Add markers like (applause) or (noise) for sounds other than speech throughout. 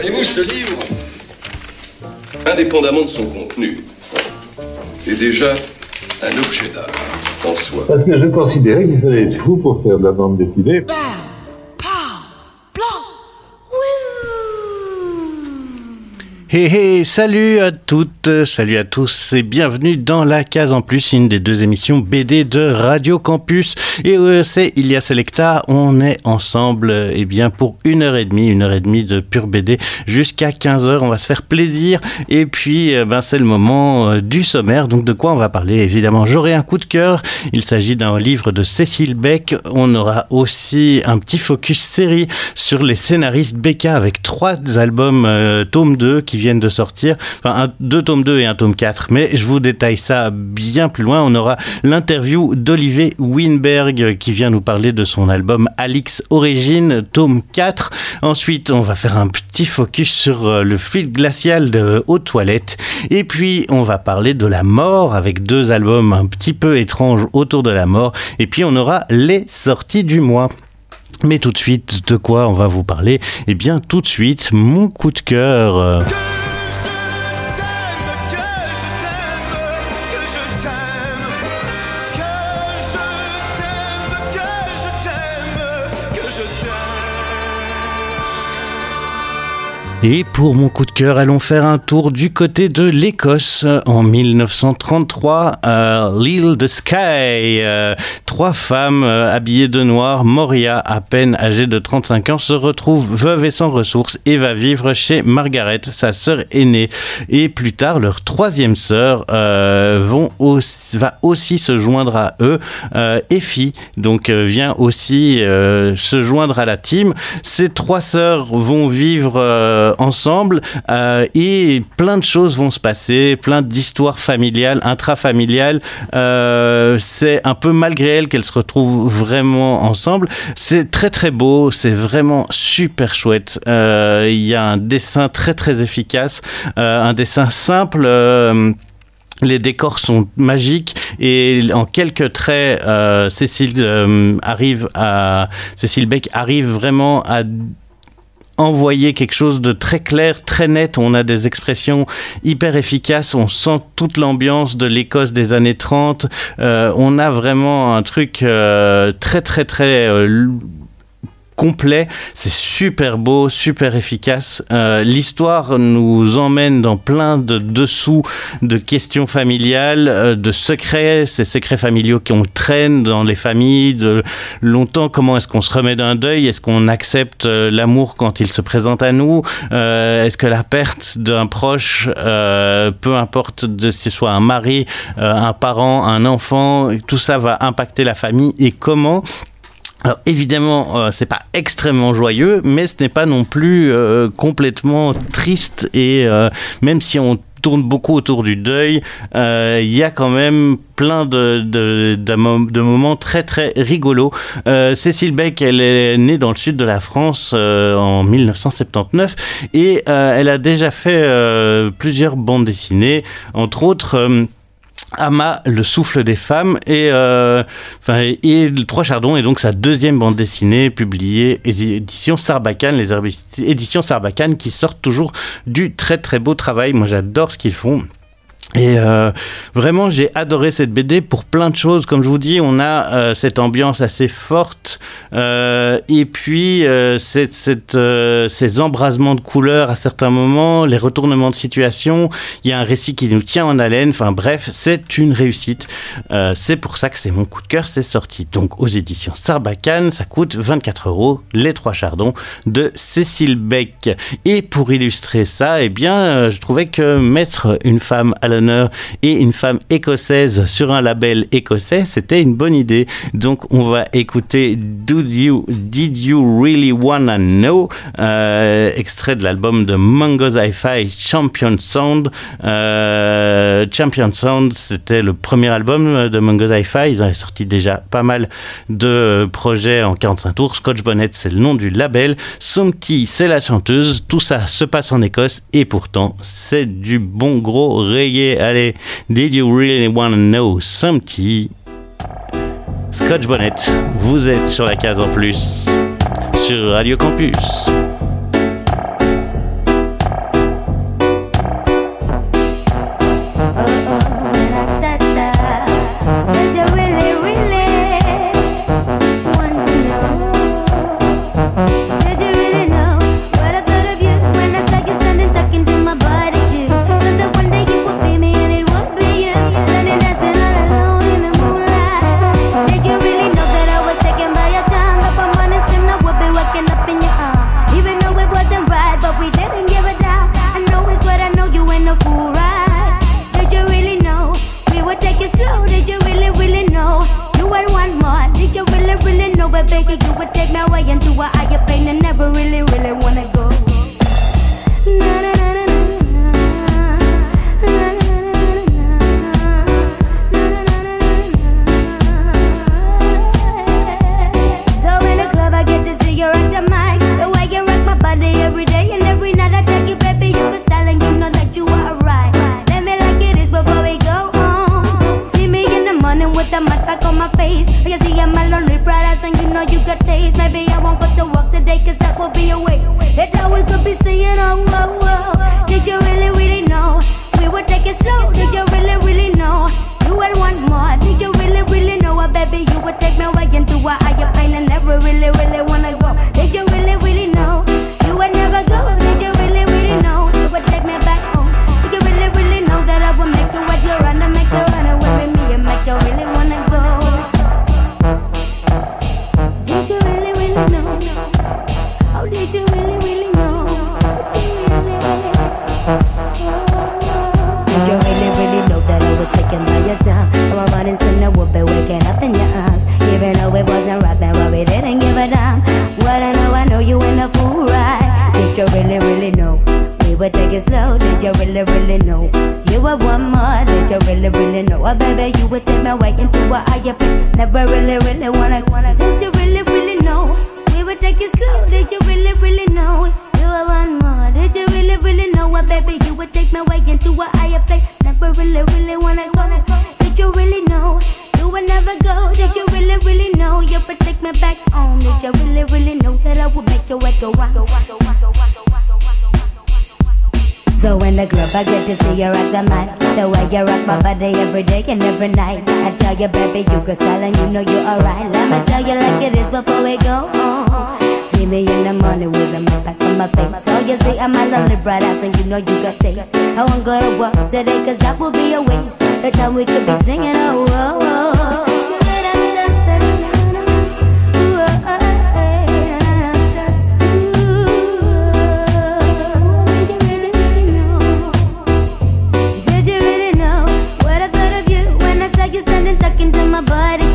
Voyez-vous, ce livre, indépendamment de son contenu, est déjà un objet d'art en soi. Parce que je considérais qu'il fallait être fou pour faire de la bande dessinée. Hé hé, salut à toutes, salut à tous et bienvenue dans la case en plus, une des deux émissions BD de Radio Campus. Et euh, c'est Ilia Selecta, on est ensemble eh bien pour une heure et demie, une heure et demie de pure BD jusqu'à 15 heures. On va se faire plaisir et puis euh, ben, c'est le moment euh, du sommaire. Donc de quoi on va parler? Évidemment, j'aurai un coup de cœur. Il s'agit d'un livre de Cécile Beck. On aura aussi un petit focus série sur les scénaristes Becca avec trois albums tome 2 qui viennent de sortir. Enfin, deux tomes 2 et un tome 4. Mais je vous détaille ça bien plus loin. On aura l'interview d'Olivier Winberg qui vient nous parler de son album Alix Origine, tome 4. Ensuite, on va faire un petit focus sur euh, le fil glacial de Haute Toilette. Et puis, on va parler de la mort avec deux albums un petit peu étranges autour de la mort. Et puis, on aura les sorties du mois. Mais tout de suite, de quoi on va vous parler? Eh bien, tout de suite, mon coup de cœur. Et pour mon coup de cœur, allons faire un tour du côté de l'Écosse en 1933 à l'île de Skye. Euh, trois femmes euh, habillées de noir, Moria, à peine âgée de 35 ans, se retrouve veuve et sans ressources et va vivre chez Margaret, sa sœur aînée. Et plus tard, leur troisième sœur euh, vont va aussi se joindre à eux. Effie, donc, vient aussi se joindre à la team. Ces trois sœurs vont vivre euh, ensemble euh, et plein de choses vont se passer, plein d'histoires familiales, intrafamiliales. Euh, c'est un peu malgré elles qu'elles se retrouvent vraiment ensemble. C'est très très beau, c'est vraiment super chouette. Il y a un dessin très très efficace, un dessin simple. Les décors sont magiques et en quelques traits, Cécile arrive à Cécile Beck arrive vraiment à envoyer quelque chose de très clair, très net. On a des expressions hyper efficaces. On sent toute l'ambiance de l'Écosse des années 30. Euh, on a vraiment un truc euh, très, très, très euh, complet. C'est super beau, super efficace. Euh, l'histoire nous emmène dans plein de dessous de questions familiales, euh, de secrets, ces secrets familiaux qu'on traîne dans les familles, de longtemps comment est-ce qu'on se remet d'un deuil, est-ce qu'on accepte euh, l'amour quand il se présente à nous, est-ce que la perte d'un proche, peu importe de si ce soit un mari, un parent, un enfant, tout ça va impacter la famille et comment? Alors évidemment, euh, c'est pas extrêmement joyeux, mais ce n'est pas non plus euh, complètement triste et euh, même si on tourne beaucoup autour du deuil, il y a quand même plein de, de, de, moments très très rigolos. Cécile Beck, elle est née dans le sud de la France en 1979 et elle a déjà fait plusieurs bandes dessinées, entre autres Ama, le souffle des femmes, et, euh, et Trois Chardons est donc sa deuxième bande dessinée publiée éditions Sarbacane, les éditions Sarbacane qui sortent toujours du très très beau travail. Moi j'adore ce qu'ils font. Et euh, vraiment, j'ai adoré cette BD pour plein de choses. Comme je vous dis, on a euh, cette ambiance assez forte euh, et puis ces embrasements de couleurs à certains moments, les retournements de situation. Il y a un récit qui nous tient en haleine. Enfin bref, c'est une réussite. c'est pour ça que c'est mon coup de cœur. C'est sorti donc aux éditions Sarbacane. Ça coûte 24 euros. Les Trois Chardons de Cécile Beck. Et pour illustrer ça, eh bien, je trouvais que mettre une femme à la et une femme écossaise sur un label écossais, c'était une bonne idée. Donc on va écouter Did You, Did you Really Wanna Know, euh, extrait de l'album de Mongo's Hi-Fi Champion Sound. Euh, Champion Sound, c'était le premier album de Mongo's Hi-Fi. Ils avaient sorti déjà pas mal de projets en 45 tours. Scotch Bonnet, c'est le nom du label. Somty, c'est la chanteuse. Tout ça se passe en Écosse et pourtant, c'est du bon gros reggae allez, did you really want to know something? Scotch Bonnet, vous êtes sur la case en plus, sur Radio Campus. it slow? Did you really, really know? You would want more. Did you really, really know? But baby, you would take me away into a higher plane and never really, really wanna go. Na, na, back on You see I'm a lonely bright eyes and you know you got taste. Maybe I won't go to work today cause that would be a waste. That's how we could be saying oh oh oh Did you really really know? We would take it slow. Did you really really know? You would want more. Did you really really know? What baby you would take me away into a higher plane and never really really wanna It slow. Did you really, really know? You were one more. Did you really, really know? Oh, baby, you would take me away into a higher place. Never really, really wanna. wanna. Did you really, really know? We would take it slow. Did you really, really know? You were one more. Did you really, really know what, baby? You would take me away into a higher place. Never really, really wanna go. Did you really know? You would never go. Did you really, really know? You would take me back home. Did you really, really know that I would make your head go round? So in the club I get to see you rock the mic. The way you rock my body every day and every night. I tell you baby you can style and you know you're alright. Let me tell you like it is before we go home See me in the morning with a mug back on my face. So you see I'm a lonely bright eyes and you know you got taste. I won't go to work today cause that would be a waste. The time we could be singing oh oh oh my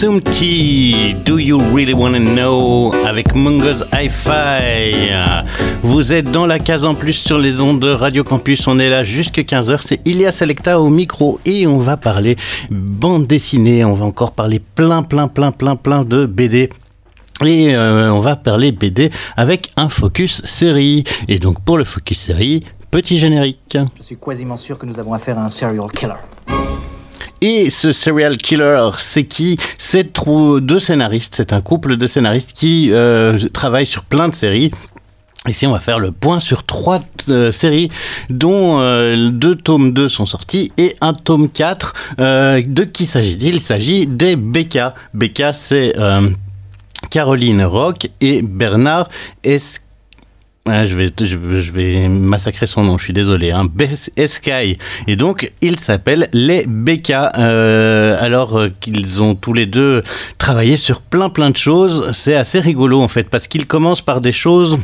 Sumti, Do You Really Wanna Know? Avec Mungo's Hi-Fi. Vous êtes dans la case en plus sur les ondes de Radio Campus. On est là jusqu'à 15h. C'est Ilia Selecta au micro et on va parler bande dessinée. On va encore parler plein, plein, plein, plein, plein de BD. Et euh, on va parler BD avec un focus série. Et donc pour le focus série, petit générique. Je suis quasiment sûr que nous avons affaire à un serial killer. Et ce serial killer, c'est qui? C'est deux scénaristes, c'est un couple de scénaristes qui euh, travaillent sur plein de séries. Ici, on va faire le point sur trois euh, séries, dont euh, deux tomes 2 sont sortis et un tome 4. Euh, de qui s'agit-il? Il s'agit des Becca. Becca, c'est Caroline Rock et Bernard Es Je, vais, massacrer son nom, je suis désolé. Hein. Eskai. Et donc, ils s'appellent les Becca. Euh, alors euh, qu'ils ont tous les deux travaillé sur plein plein de choses. C'est assez rigolo en fait, parce qu'ils commencent par des choses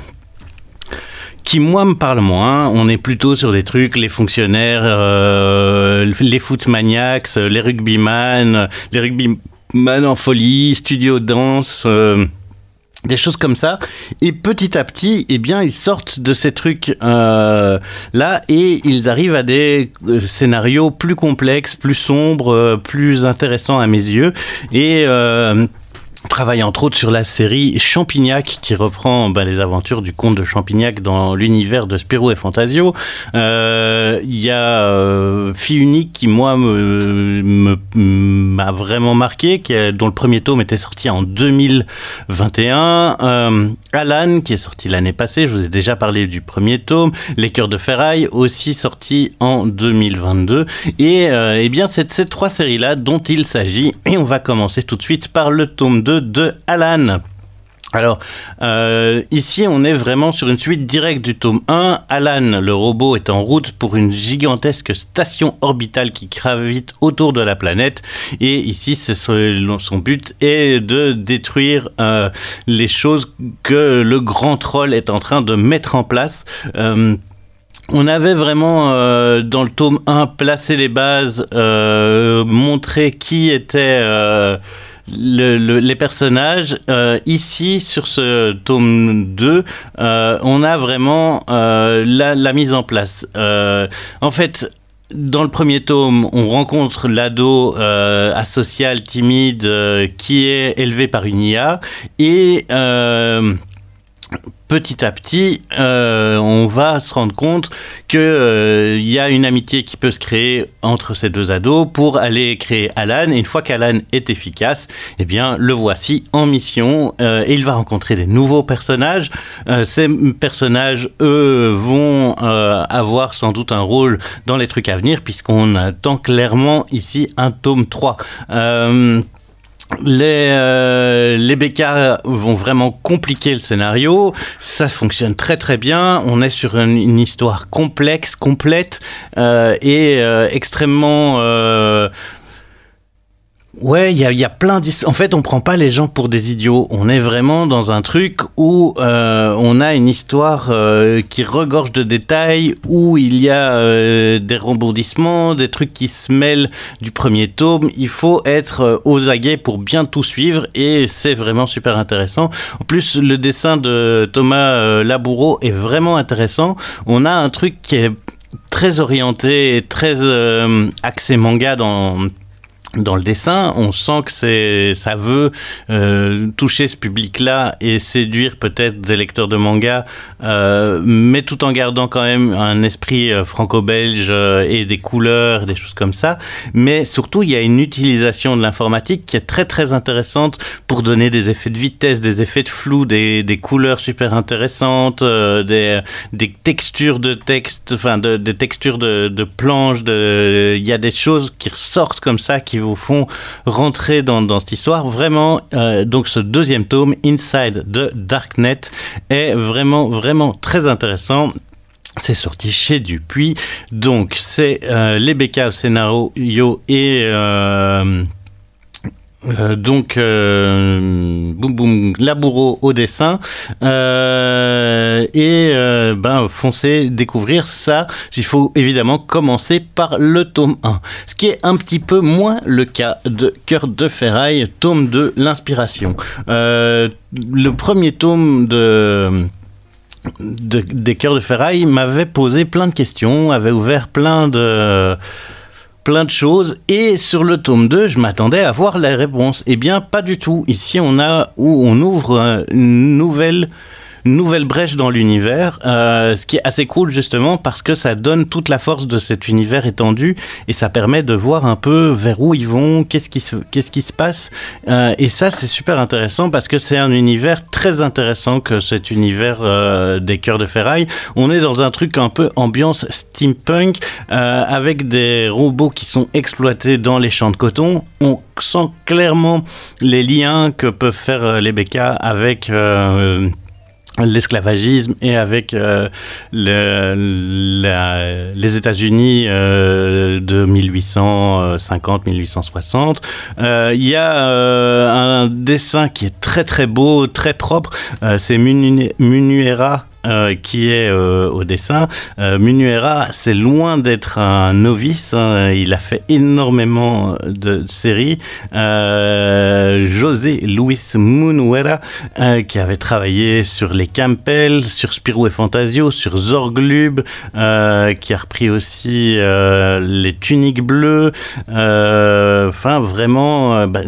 qui moi me parlent moins. On est plutôt sur des trucs, les fonctionnaires, euh, les footmaniacs, les rugbyman, les rugbyman en folie, studio danse. euh, des choses comme ça. Et petit à petit eh bien ils sortent de ces trucs euh, là et ils arrivent à des euh, scénarios plus complexes plus sombres euh, plus intéressants à mes yeux. Et travaille entre autres sur la série Champignac qui reprend bah, les aventures du comte de Champignac dans l'univers de Spirou et Fantasio. Euh, Il y a euh, Fille unique qui moi me- m'a vraiment marqué, qui dont le premier tome était sorti en 2021. Euh, Alan qui est sorti l'année passée, je vous ai déjà parlé du premier tome. Les Cœurs de Ferraille aussi sorti en 2022. Et eh bien c'est ces trois séries-là dont il s'agit. Et on va commencer tout de suite par le tome 2 de Alan. Alors, euh, ici, on est vraiment sur une suite directe du tome 1. Alan, le robot, est en route pour une gigantesque station orbitale qui gravite autour de la planète. Et ici, son, but est de détruire euh, les choses que le grand troll est en train de mettre en place. Euh, on avait vraiment, dans le tome 1, placé les bases, montré qui était le- le- les personnages. Euh, ici, sur ce tome 2, euh, on a vraiment euh, la, mise en place. En fait, dans le premier tome, on rencontre l'ado euh, asocial, timide, qui est élevé par une IA. Et... petit à petit, euh, on va se rendre compte qu'il y a une amitié qui peut se créer entre ces deux ados pour aller créer Alan. Une fois qu'Alan est efficace, eh bien, le voici en mission euh, et il va rencontrer des nouveaux personnages. Euh, ces personnages, eux, vont euh, avoir sans doute un rôle dans les trucs à venir puisqu'on attend clairement ici un tome 3. Les, euh, BK vont vraiment compliquer le scénario. Ça fonctionne très très bien. On est sur une, une histoire complexe, complète euh, et euh, extrêmement. Ouais, il y a, plein d'histoires. En fait, on prend pas les gens pour des idiots. On est vraiment dans un truc où euh, on a une histoire euh, qui regorge de détails, où il y a euh, des rebondissements, des trucs qui se mêlent du premier tome. Il faut être aux aguets pour bien tout suivre et c'est vraiment super intéressant. En plus, le dessin de Thomas Laboureau est vraiment intéressant. On a un truc qui est très orienté et très axé manga dans dans le dessin, on sent que c'est, ça veut euh, toucher ce public-là et séduire peut-être des lecteurs de manga, euh, mais tout en gardant quand même un esprit euh, franco-belge et des couleurs, des choses comme ça. Mais surtout, il y a une utilisation de l'informatique qui est très très intéressante pour donner des effets de vitesse, des effets de flou, des, des couleurs super intéressantes, des, des textures de texte, enfin de, des textures de, de planches. De, il y a des choses qui ressortent comme ça, qui vous font rentrer dans, cette histoire. Vraiment, euh, donc ce deuxième tome, Inside the Darknet, est vraiment, vraiment très intéressant. C'est sorti chez Dupuis. Donc, c'est euh, les BK au scénario et. euh, euh, donc, euh, boum boum, Laboureau au dessin. Euh, et ben, foncez découvrir ça. Il faut évidemment commencer par le tome 1. Ce qui est un petit peu moins le cas de Cœur de Ferraille, tome 2, l'inspiration. Le premier tome de de- des cœurs de ferraille m'avait posé plein de questions, avait ouvert plein de plein de choses et sur le tome 2 je m'attendais à voir les réponses eh bien pas du tout. Ici on a où on ouvre une nouvelle nouvelle brèche dans l'univers, euh, ce qui est assez cool justement parce que ça donne toute la force de cet univers étendu et ça permet de voir un peu vers où ils vont, qu'est-ce qui se, passe. Euh, et ça, c'est super intéressant parce que c'est un univers très intéressant que cet univers euh, des cœurs de ferraille. On est dans un truc un peu ambiance steampunk avec des robots qui sont exploités dans les champs de coton. On sent clairement les liens que peuvent faire les BK avec l'esclavagisme et avec euh, les États-Unis euh, de 1850-1860. Euh, Il y a un dessin qui est très très beau, très propre. C'est Munu- Munuera euh, qui est euh, au dessin. Euh, Munuera, c'est loin d'être un novice. hein. Il a fait énormément de séries. José Luis Munuera, qui avait travaillé sur les Campbell, sur Spirou et Fantasio, sur Zorglub, qui a repris aussi les tuniques bleues. Enfin, vraiment, bah,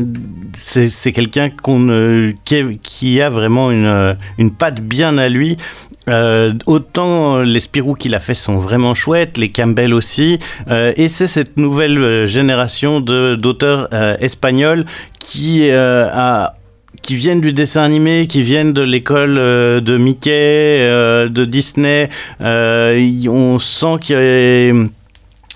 c'est quelqu'un qui, a vraiment une, une patte bien à lui. Euh, autant les Spirou qu'il a fait sont vraiment chouettes, les Campbell aussi, euh, et c'est cette nouvelle euh, génération d'auteurs espagnols qui qui viennent du dessin animé, qui viennent de l'école de Mickey, de Disney. On sent qu'il y a-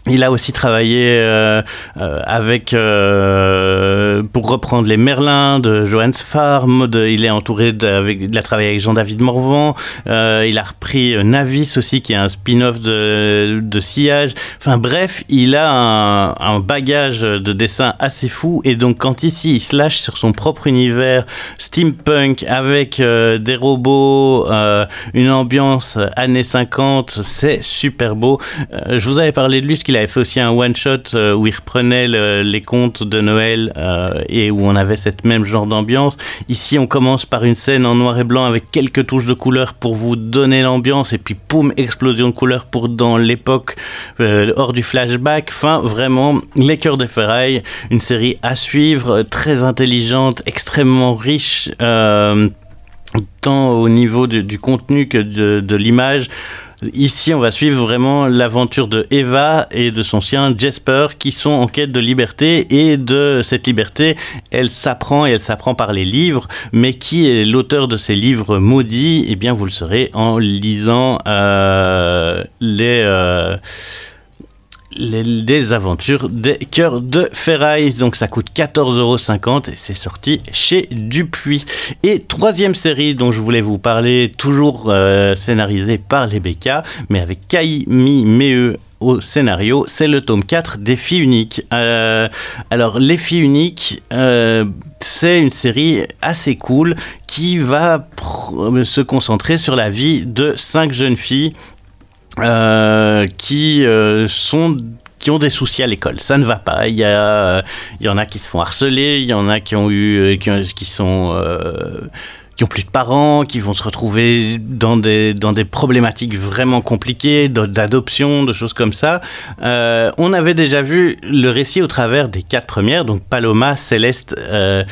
il a aussi travaillé euh, euh, avec, euh, pour reprendre les Merlins de Johannes Farm. Il est entouré de, avec, il a travaillé avec Jean-David Morvan. Il a repris Navis aussi, qui est un spin-off de, Sillage. Enfin bref, il a un, bagage de dessin assez fou. Et donc quand ici il se lâche sur son propre univers steampunk avec des robots, une ambiance années 50, c'est super beau. Je vous avais parlé de lui, parce qu'il avait fait aussi un one-shot euh, où il reprenait le- les contes de Noël euh, et où on avait cette même genre d'ambiance. Ici, on commence par une scène en noir et blanc avec quelques touches de couleur pour vous donner l'ambiance et puis poum, explosion de couleur pour dans l'époque euh, hors du flashback. Enfin, vraiment, Les Cœurs des Ferrailles, une série à suivre, très intelligente, extrêmement riche. tant au niveau du, contenu que de, de l'image. Ici, on va suivre vraiment l'aventure de Eva et de son chien Jasper qui sont en quête de liberté et de cette liberté, elle s'apprend et elle s'apprend par les livres. Mais qui est l'auteur de ces livres maudits? Eh bien, vous le saurez en lisant euh, les. euh, les, aventures des cœurs de ferraille. Donc ça coûte 14,50€ et c'est sorti chez Dupuis. Et troisième série dont je voulais vous parler, toujours euh, scénarisée par les BK, mais avec Kaimi Meheu au scénario, c'est le tome 4 des filles uniques. Euh, alors les filles uniques, euh, c'est une série assez cool qui va se concentrer sur la vie de cinq jeunes filles euh, qui euh, qui ont des soucis à l'école. Ça ne va pas. Il y, a, euh, il y en a qui se font harceler, il y en a qui ont eu, qui, ont- qui sont qui ont plus de parents, qui vont se retrouver dans des, dans des problématiques vraiment compliquées, d'adoption, de choses comme ça. On avait déjà vu le récit au travers des quatre premières, donc Paloma, Céleste euh,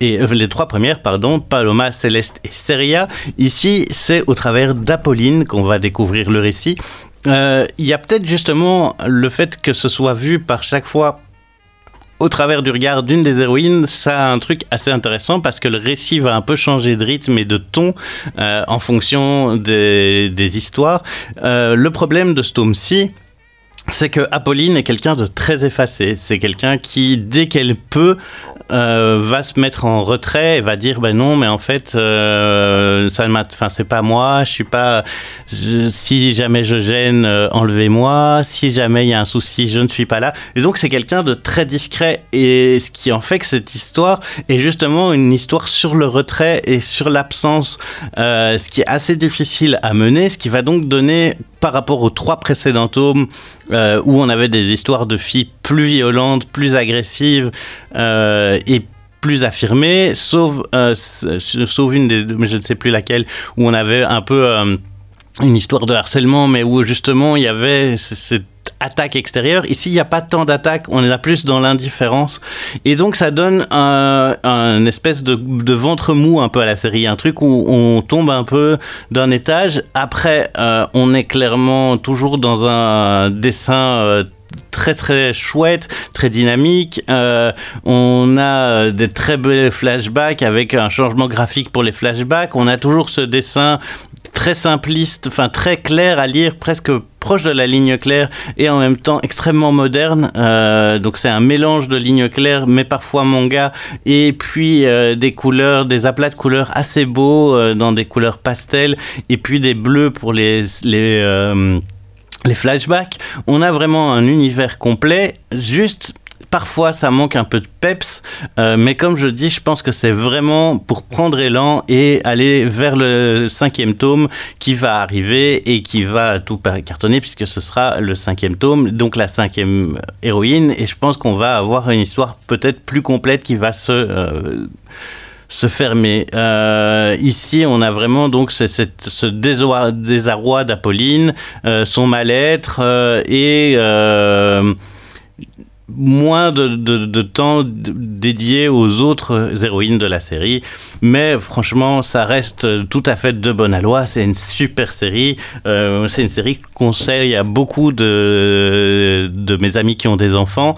et euh, les trois premières, pardon, Paloma, Céleste et Seria. Ici, c'est au travers d'Apolline qu'on va découvrir le récit. Euh, Il y a peut-être justement le fait que ce soit vu par chaque fois au travers du regard d'une des héroïnes, ça a un truc assez intéressant parce que le récit va un peu changer de rythme et de ton euh, en fonction des, des histoires. Le problème de ce tome-ci, c'est que Apolline est quelqu'un de très effacé. C'est quelqu'un qui, dès qu'elle peut, euh, va se mettre en retrait et va dire ben non, mais en fait, euh, ça c'est pas moi. Je suis pas. si jamais je gêne, euh, enlevez-moi. Si jamais il y a un souci, je ne suis pas là. Et donc c'est quelqu'un de très discret. Et ce qui en fait que cette histoire est justement une histoire sur le retrait et sur l'absence, euh, ce qui est assez difficile à mener. Ce qui va donc donner par rapport aux trois précédents tomes euh, où on avait des histoires de filles plus violentes, plus agressives euh, et plus affirmées, sauf, euh, sauf une des deux, mais je ne sais plus laquelle, où on avait un peu une histoire de harcèlement, mais où justement il y avait cette attaque extérieure. Ici, il n'y a pas tant d'attaques, on est là plus dans l'indifférence. Et donc, ça donne un, espèce de, ventre mou un peu à la série, un truc où on tombe un peu d'un étage. Après, euh, on est clairement toujours dans un dessin euh, très très chouette, très dynamique. Euh, on a des très belles flashbacks avec un changement graphique pour les flashbacks. On a toujours ce dessin très simpliste, enfin très clair à lire, presque proche de la ligne claire et en même temps extrêmement moderne. Euh, donc c'est un mélange de ligne claire, mais parfois manga, et puis euh, des couleurs, des aplats de couleurs assez beaux euh, dans des couleurs pastel, et puis des bleus pour les les les flashbacks. On a vraiment un univers complet, juste parfois ça manque un peu de peps, euh, mais comme je dis, je pense que c'est vraiment pour prendre élan et aller vers le cinquième tome qui va arriver et qui va tout cartonner puisque ce sera le cinquième tome, donc la cinquième héroïne, et je pense qu'on va avoir une histoire peut-être plus complète qui va se euh, se fermer. Euh, ici, on a vraiment donc ce, désarroi, d'Apolline, son mal-être et moins de, temps dédié aux autres héroïnes de la série. Mais franchement, ça reste tout à fait de bonne loi. C'est une super série. c'est une série que je conseille à beaucoup de, de mes amis qui ont des enfants.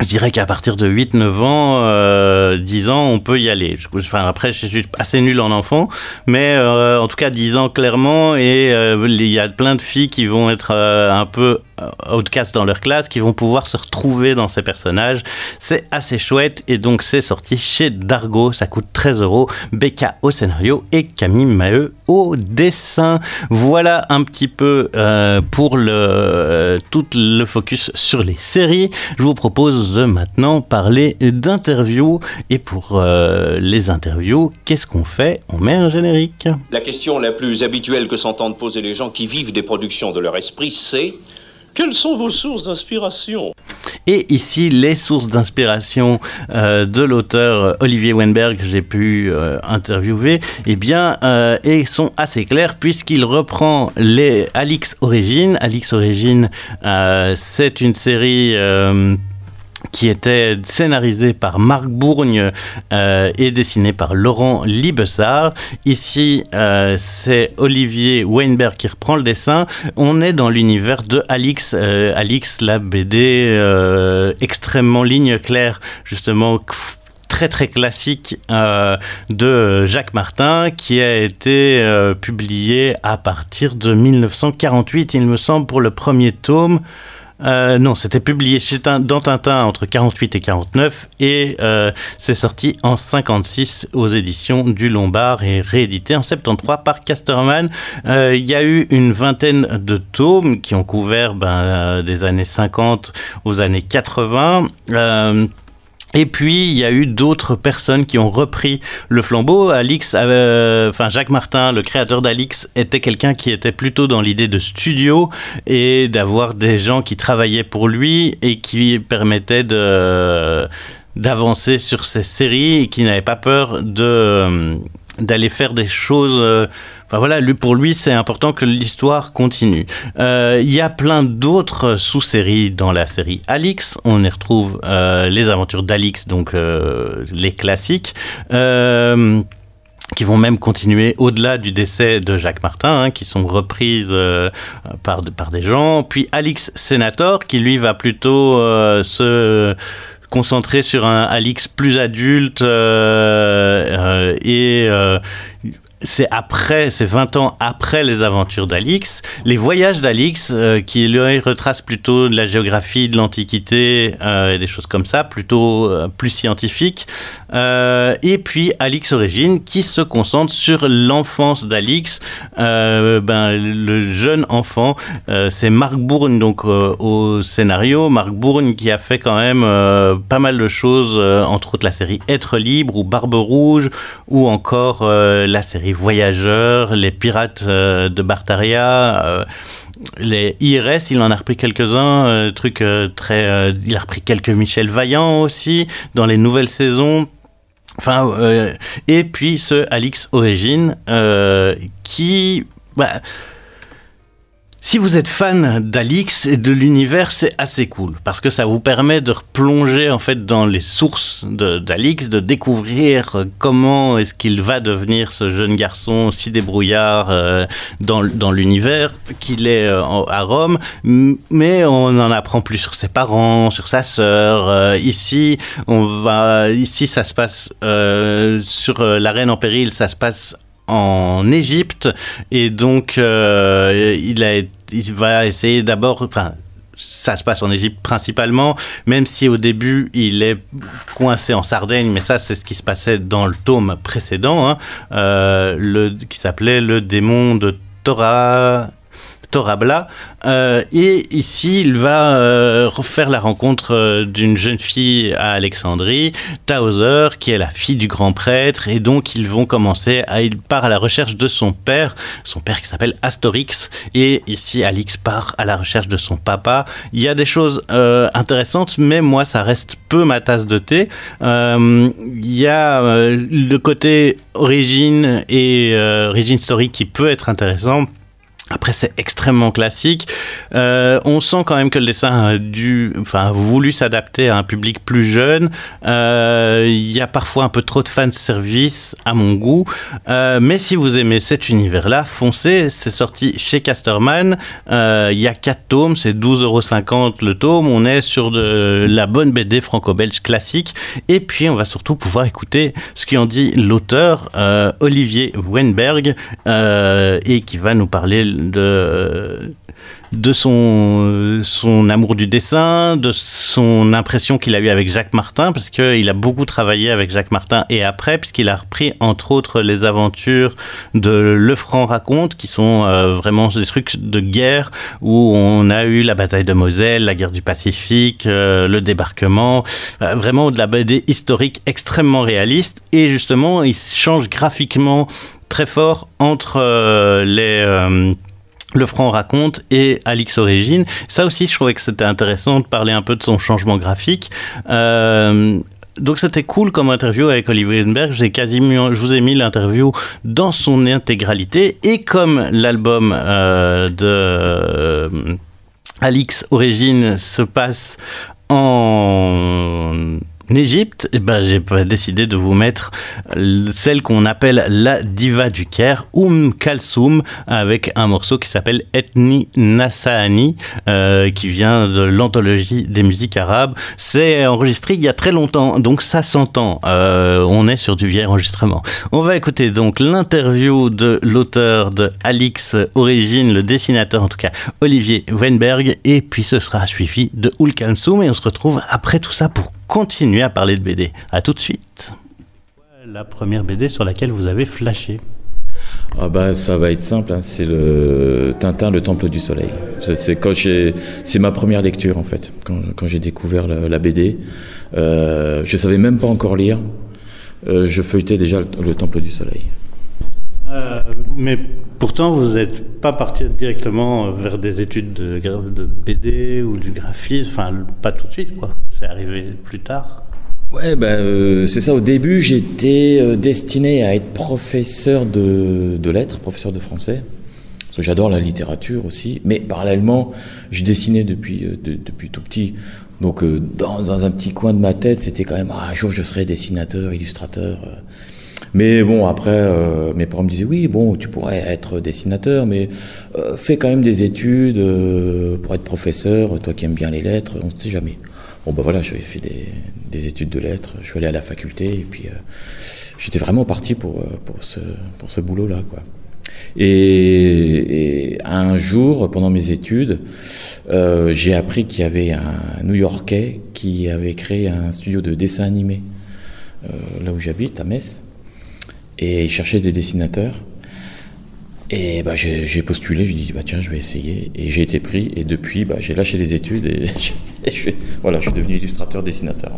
Je dirais qu'à partir de 8-9 ans, euh, 10 ans, on peut y aller. après, je suis assez nul en enfant, mais euh, en tout cas 10 ans clairement, et euh, il y a plein de filles qui vont être euh, un peu outcast dans leur classe, qui vont pouvoir se retrouver dans ces personnages. C'est assez chouette, et donc c'est sorti chez Dargo, ça coûte 13 euros, Becca au scénario et Camille Maheu au dessin. Voilà un petit peu pour le, tout le focus sur les séries. Je vous propose de maintenant parler d'interviews. Et pour euh, les interviews, qu'est-ce qu'on fait On met un générique? La question la plus habituelle que s'entendent poser les gens qui vivent des productions de leur esprit, c'est quelles sont vos sources d'inspiration? Et ici, les sources d'inspiration euh, de l'auteur Olivier Wenberg que j'ai pu euh, interviewer, eh bien, et sont assez claires puisqu'il reprend les Alix Origins. Alix Origins, c'est une série qui était scénarisé par Marc Bourgne euh, et dessiné par Laurent Libessard. Ici, euh, c'est Olivier Weinberg qui reprend le dessin. On est dans l'univers de Alix, euh, Alix, la BD extrêmement ligne claire, justement très très classique de Jacques Martin qui a été publié à partir de 1948, il me semble, pour le premier tome. Euh, non, c'était publié chez, dans Tintin entre 48 et 49 et euh, c'est sorti en 56 aux éditions du Lombard et réédité en 73 par Casterman. Euh, il y a eu une vingtaine de tomes qui ont couvert ben, des années 50 aux années 80. Et puis il y a eu d'autres personnes qui ont repris le flambeau. Alix, euh, enfin Jacques Martin, le créateur d'Alix, était quelqu'un qui était plutôt dans l'idée de studio et d'avoir des gens qui travaillaient pour lui et qui permettaient de d'avancer sur ces séries et qui n'avaient pas peur de d'aller faire des choses. Euh, enfin voilà, pour lui, c'est important que l'histoire continue. Euh, il y a plein d'autres sous-séries dans la série Alix. On y retrouve euh, les aventures d'Alix, donc les classiques qui vont même continuer au-delà du décès de Jacques Martin, hein, qui sont reprises par, par des gens. Puis Alix Senator, qui lui va plutôt se concentré sur un Alix plus adulte euh, euh, et euh, c'est après, c'est 20 ans après les aventures d'Alix. Les voyages d'Alix, euh, qui lui retracent plutôt de la géographie, de l'Antiquité euh, et des choses comme ça, plutôt euh, plus scientifiques. et puis Alix Origine, qui se concentre sur l'enfance d'Alix. ben, le jeune enfant, c'est Marc Bourne donc au scénario. Marc Bourne qui a fait quand même pas mal de choses, entre autres la série Être libre ou Barbe rouge, ou encore la série voyageurs, les pirates euh, de Bartaria, euh, les IRS, il en a repris quelques-uns, euh, trucs très. il a repris quelques Michel Vaillant aussi dans les nouvelles saisons. Enfin, et puis ce Alix Origine qui. Bah, si vous êtes fan d'Alix et de l'univers, c'est assez cool parce que ça vous permet de replonger en fait dans les sources d'Alix, de, découvrir euh, comment est-ce qu'il va devenir ce jeune garçon si débrouillard euh, dans, l'univers qu'il est euh, à Rome. Mais on en apprend plus sur ses parents, sur sa sœur. ici, on va, ici ça se passe sur la en péril, ça se passe en Égypte. Et donc euh, il, va essayer d'abord, enfin ça se passe en Égypte principalement, même si au début il est coincé en Sardaigne, mais ça c'est ce qui se passait dans le tome précédent, hein, euh, qui s'appelait le démon de Torah Torabla. Euh, et ici, il va euh, refaire la rencontre euh, d'une jeune fille à Alexandrie, Tauser, qui est la fille du grand prêtre. Et donc, ils vont commencer à. Il part à la recherche de son père, son père qui s'appelle Astorix. Et ici, Alix part à la recherche de son papa. Il y a des choses intéressantes, mais moi, ça reste peu ma tasse de thé. Il y a le côté origine et origine story qui peut être intéressant après, c'est extrêmement classique. Euh, on sent quand même que le dessin a voulu s'adapter à un public plus jeune. Euh, il y a parfois un peu trop de fan service à mon goût. Euh, mais si vous aimez cet univers-là, foncez. C'est sorti chez Casterman. il y a 4 tomes, c'est 12,50€ le tome. On est sur de la bonne BD franco-belge classique. Et puis, on va surtout pouvoir écouter ce qu'en dit l'auteur, Olivier Wenberg, et qui va nous parler de, son, amour du dessin, de son impression qu'il a eu avec Jacques Martin, parce qu'il a beaucoup travaillé avec Jacques Martin et après, puisqu'il a repris entre autres les aventures de Le Franc raconte, qui sont euh, vraiment des trucs de guerre, où on a eu la bataille de Moselle, la guerre du Pacifique, euh, le débarquement, euh, vraiment de la BD historique extrêmement réaliste, et justement, il change graphiquement très fort entre les le Franc raconte et Alix Origine. Ça aussi, je trouvais que c'était intéressant de parler un peu de son changement graphique. Euh, donc c'était cool comme interview avec Olivier Wenberg. J'ai quasiment, je vous ai mis l'interview dans son intégralité et comme l'album euh, de euh, Alix Origine se passe en Égypte, eh ben, j'ai décidé de vous mettre celle qu'on appelle la diva du Caire, Oum Kalsoum, avec un morceau qui s'appelle Ethni Nassani, euh, qui vient de l'anthologie des musiques arabes. C'est enregistré il y a très longtemps, donc ça s'entend. Euh, on est sur du vieil enregistrement. On va écouter donc l'interview de l'auteur de Alix Origine, le dessinateur en tout cas, Olivier Weinberg, et puis ce sera suivi de Oum Kalsoum, et on se retrouve après tout ça pour continuer à parler de BD. À tout de suite. La première BD sur laquelle vous avez flashé. Ah bah ça va être simple, hein. c'est le Tintin, le Temple du Soleil. C'est quand j'ai, c'est ma première lecture en fait, quand, j'ai découvert la, BD. Euh, je savais même pas encore lire. Euh, je feuilletais déjà le, Temple du Soleil. Euh, mais pourtant, vous n'êtes pas parti directement vers des études de, de BD ou du graphisme, enfin pas tout de suite quoi. C'est arrivé plus tard. Ouais, ben, euh, c'est ça. Au début, j'étais euh, destiné à être professeur de, lettres, professeur de français. J'adore la littérature aussi. Mais parallèlement, je dessinais depuis, euh, depuis tout petit. Donc, dans, dans, un petit coin de ma tête, c'était quand même, ah, un jour, je serai dessinateur, illustrateur. Mais bon, après, mes parents me disaient, oui, bon, tu pourrais être dessinateur, mais fais quand même des études pour être professeur, toi qui aimes bien les lettres, on ne sait jamais. Bon, ben voilà, j'avais fait des, des, études de lettres, je suis allé à la faculté, et puis euh, j'étais vraiment parti pour, euh, pour ce, pour ce boulot-là, quoi. Et, un jour, pendant mes études, euh, j'ai appris qu'il y avait un New-Yorkais qui avait créé un studio de dessin animé là où j'habite, à Metz, et il cherchait des dessinateurs. Et bah, j'ai postulé, j'ai dit bah, tiens, je vais essayer. Et j'ai été pris. Et depuis, bah, j'ai lâché les études et, (laughs) je, voilà, je suis devenu illustrateur, dessinateur.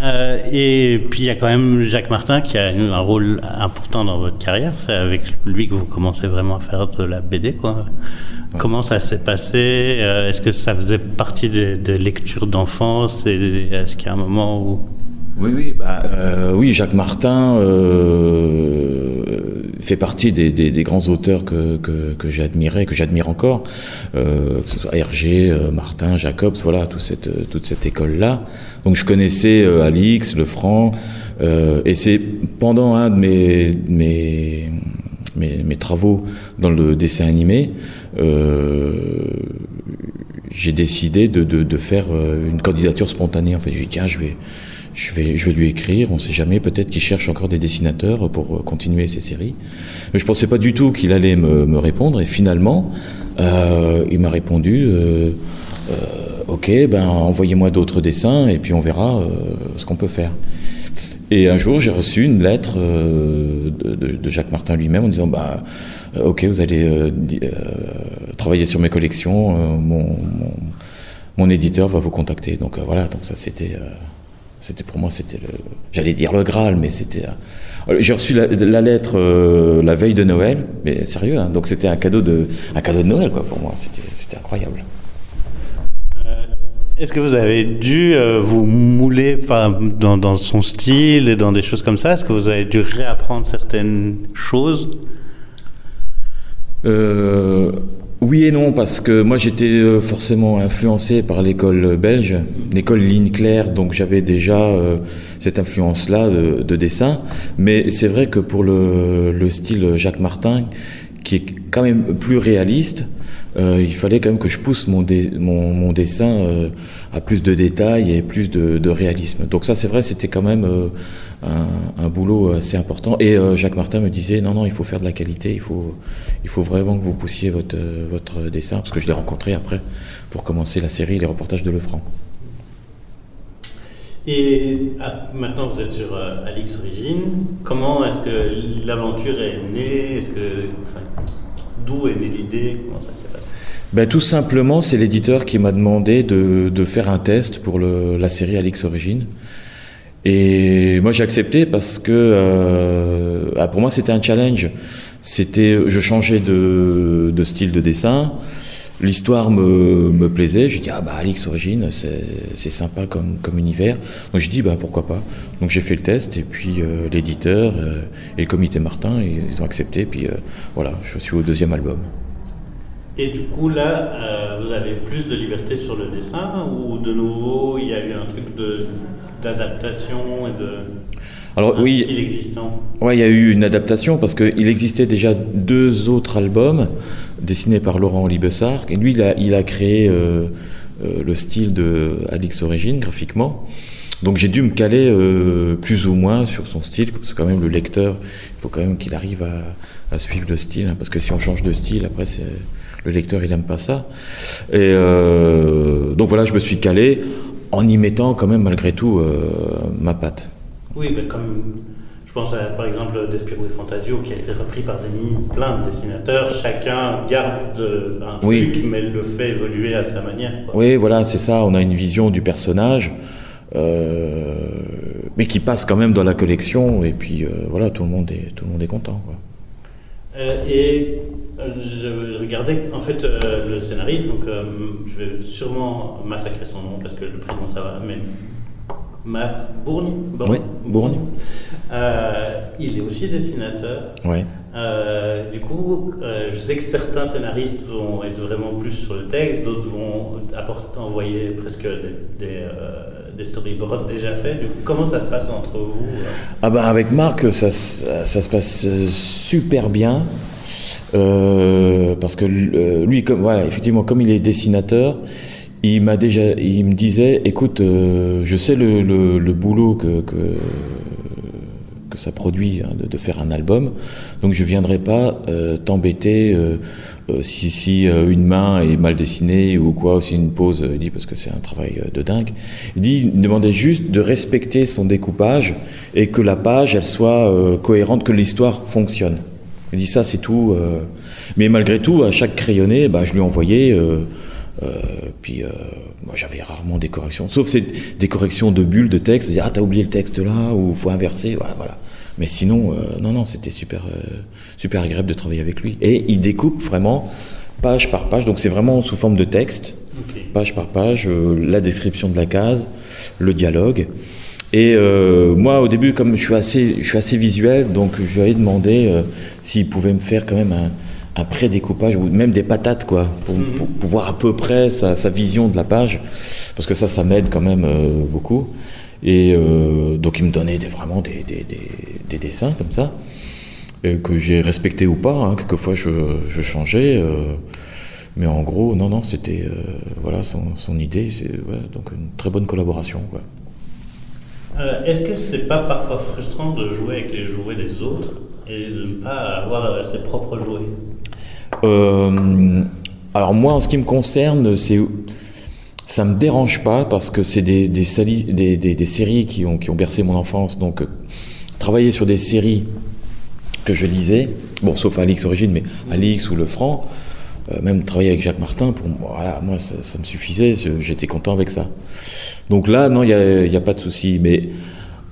Euh, et puis il y a quand même Jacques Martin qui a un rôle important dans votre carrière. C'est avec lui que vous commencez vraiment à faire de la BD. Quoi. Comment ça s'est passé? Euh, Est-ce que ça faisait partie des, lectures d'enfance? Est-ce qu'il y a un moment où... Oui, oui, bah, euh, oui Jacques Martin fait partie des, des, des, grands auteurs que, que, que admiré, que j'admire encore, euh, que ce soit Hergé, euh, Martin, Jacobs, voilà, toute cette, toute cette école-là. Donc je connaissais euh, Alix, Lefranc, euh, et c'est pendant un de mes, mes, mes, mes, travaux dans le dessin animé, euh, j'ai décidé de, de, de, faire euh, une candidature spontanée. En fait, j'ai dit tiens, je vais je vais, lui écrire, on ne sait jamais, peut-être qu'il cherche encore des dessinateurs pour euh, continuer ses séries. Mais je ne pensais pas du tout qu'il allait me, répondre, et finalement, euh, il m'a répondu, euh, ok, ben envoyez-moi d'autres dessins, et puis on verra ce qu'on peut faire. Et un jour, j'ai reçu une lettre de, Jacques Martin lui-même en disant bah, Ok, vous allez travailler sur mes collections, mon, mon, éditeur va vous contacter. Donc voilà, donc ça c'était. Euh, c'était pour moi, c'était le. J'allais dire le Graal, mais c'était. euh, J'ai reçu la, lettre euh, la veille de Noël, mais sérieux, hein, donc c'était un cadeau de, un cadeau de Noël quoi pour moi. C'était, incroyable. Est-ce que vous avez dû euh, vous mouler dans, son style et dans des choses comme ça? Est-ce que vous avez dû réapprendre certaines choses? Euh, oui et non, parce que moi j'étais euh, forcément influencé par l'école belge, l'école Ligne Claire, donc j'avais déjà euh, cette influence-là de, de dessin. Mais c'est vrai que pour le, le style Jacques Martin, qui est quand même plus réaliste, euh, il fallait quand même que je pousse mon, dessin euh, à plus de détails et plus de, réalisme. Donc ça c'est vrai, c'était quand même euh, un, boulot assez important. Et Jacques Martin me disait non non, il faut faire de la qualité, il faut il faut vraiment que vous poussiez votre votre dessin parce que je l'ai rencontré après pour commencer la série les reportages de Lefranc. Et ah, maintenant vous êtes sur Alix Origine. Comment est-ce que l'aventure est née? Est-ce que enfin, d'où est née l'idée Comment ça s'est passé Ben, tout simplement, c'est l'éditeur qui m'a demandé de, de faire un test pour le- la série Alix Origine. Et moi, j'ai accepté parce que euh, ah, pour moi, c'était un challenge. C'était, je changeais de, de style de dessin. L'histoire me, me plaisait. J'ai dit, ah bah Alix Origine, c'est sympa comme, comme univers. Donc j'ai dit, bah pourquoi pas. Donc j'ai fait le test et puis euh, l'éditeur euh, et le comité Martin, ils, ils ont accepté. Puis euh, voilà, je suis au deuxième album. Et du coup, là, vous avez plus de liberté sur le dessin ou de nouveau, il y a eu un truc d'adaptation et de Alors un oui, style existant? Ouais, il y a eu une adaptation parce qu'il existait déjà deux autres albums dessinés par Laurent Libessard. Et lui, il a, créé euh, euh, le style de Alix Origine graphiquement. Donc j'ai dû me caler euh, plus ou moins sur son style, parce que quand même le lecteur, il faut quand même qu'il arrive à, suivre le style, hein, parce que si on change de style, après le lecteur il aime pas ça. Et donc voilà, je me suis calé en y mettant quand même malgré tout ma patte. Oui, ben comme je pense à, par exemple Despirou et Fantasio qui a été repris par des, plein de dessinateurs. Chacun garde un Oui. truc, mais le fait évoluer à sa manière. quoi. Oui, voilà, c'est ça. On a une vision du personnage, euh, mais qui passe quand même dans la collection. Et puis euh, voilà, tout le monde est, tout le monde est content. quoi. Euh, et je regardais en fait le scénariste, donc je vais sûrement massacrer son nom parce que le prénom ça va, mais Mar Bourgne, Oui, Bourgne. Euh, il est aussi dessinateur. Euh, du coup, euh, je sais que certains scénaristes vont être vraiment plus sur le texte, d'autres vont apporter, envoyer presque des, des, des storyboards déjà faits. Comment ça se passe entre vous Ah ben avec Marc, ça, se- ça se passe super bien. Parce que lui, comme, voilà, effectivement, comme il est dessinateur, il m'a déjà, il me disait, écoute, euh, je sais le, le- boulot que, que, ça produit hein, de, faire un album, donc je viendrai pas euh, t'embêter euh, si, si une main est mal dessinée ou quoi, ou si une pause, il dit parce que c'est un travail de dingue. Il dit, il demandait juste de respecter son découpage et que la page, elle soit cohérente, que l'histoire fonctionne. Il dit ça, c'est tout. Mais malgré tout, à chaque crayonné, bah, je lui envoyais. Euh, puis euh, moi, j'avais rarement des corrections, sauf c'est des corrections de bulles de texte. Dire ah t'as oublié le texte là ou faut inverser, voilà. voilà. Mais sinon, euh, non non, c'était super super agréable de travailler avec lui. Et il découpe vraiment page par page, donc c'est vraiment sous forme de texte, page par page, la description de la case, le dialogue. Et euh, moi, au début, comme je suis assez, je suis assez visuel, donc je lui avais demandé euh, s'il pouvait me faire quand même un, un pré-découpage ou même des patates, quoi, pour, pour, pour voir à peu près sa, sa vision de la page, parce que ça, ça m'aide quand même euh, beaucoup. Et euh, donc, il me donnait des, vraiment des, des, des, des dessins comme ça, euh, que j'ai respecté ou pas. Hein, quelquefois, je, je changeais. euh, mais en gros, non, non, c'était voilà son, son idée. C'est ouais, donc une très bonne collaboration. Quoi. Est-ce que c'est pas parfois frustrant de jouer avec les jouets des autres et de ne pas avoir ses propres jouets? Euh, alors moi, en ce qui me concerne, c'est ça me dérange pas parce que c'est des, séries qui ont, bercé mon enfance. Donc, euh, travailler sur des séries que je lisais, bon, sauf Alix Origine, mais Alix ou Le Franc, euh, même travailler avec Jacques Martin, pour voilà, moi ça, me suffisait, j'étais content avec ça. Donc là, non, il n'y a, y a pas de souci. Mais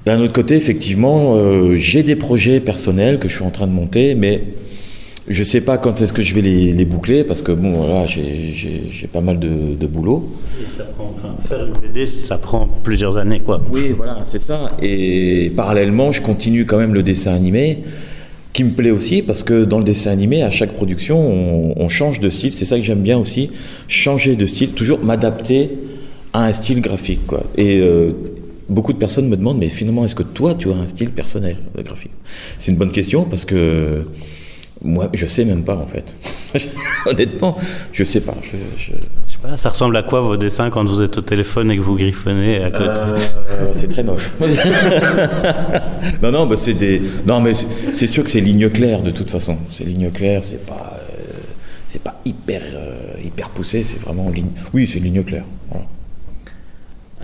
d'un autre côté, effectivement, j'ai des projets personnels que je suis en train de monter, mais je sais pas quand est-ce que je vais les, les boucler, parce que bon, voilà, j'ai- pas mal de, de boulot. Et ça prend, enfin, faire une BD, ça prend plusieurs années, quoi. Oui, voilà, c'est ça. Et parallèlement, je continue quand même le dessin animé, qui me plaît aussi, parce que dans le dessin animé, à chaque production, on, on change de style. C'est ça que j'aime bien aussi, changer de style, toujours m'adapter à un style graphique. Quoi. Et euh, beaucoup de personnes me demandent, mais finalement, est-ce que toi, tu as un style personnel de graphique? C'est une bonne question, parce que moi, je sais même pas, en fait. (laughs) Honnêtement, je sais pas. Je, je- Je sais pas, ça ressemble à quoi vos dessins quand vous êtes au téléphone et que vous griffonnez à côté? Euh, c'est très moche. (laughs) non, non, bah c'est des. Non, mais c'est- sûr que c'est ligne claire de toute façon. C'est ligne claire, c'est pas, euh, c'est pas hyper, euh, hyper poussé. C'est vraiment ligne. Oui, c'est ligne claire.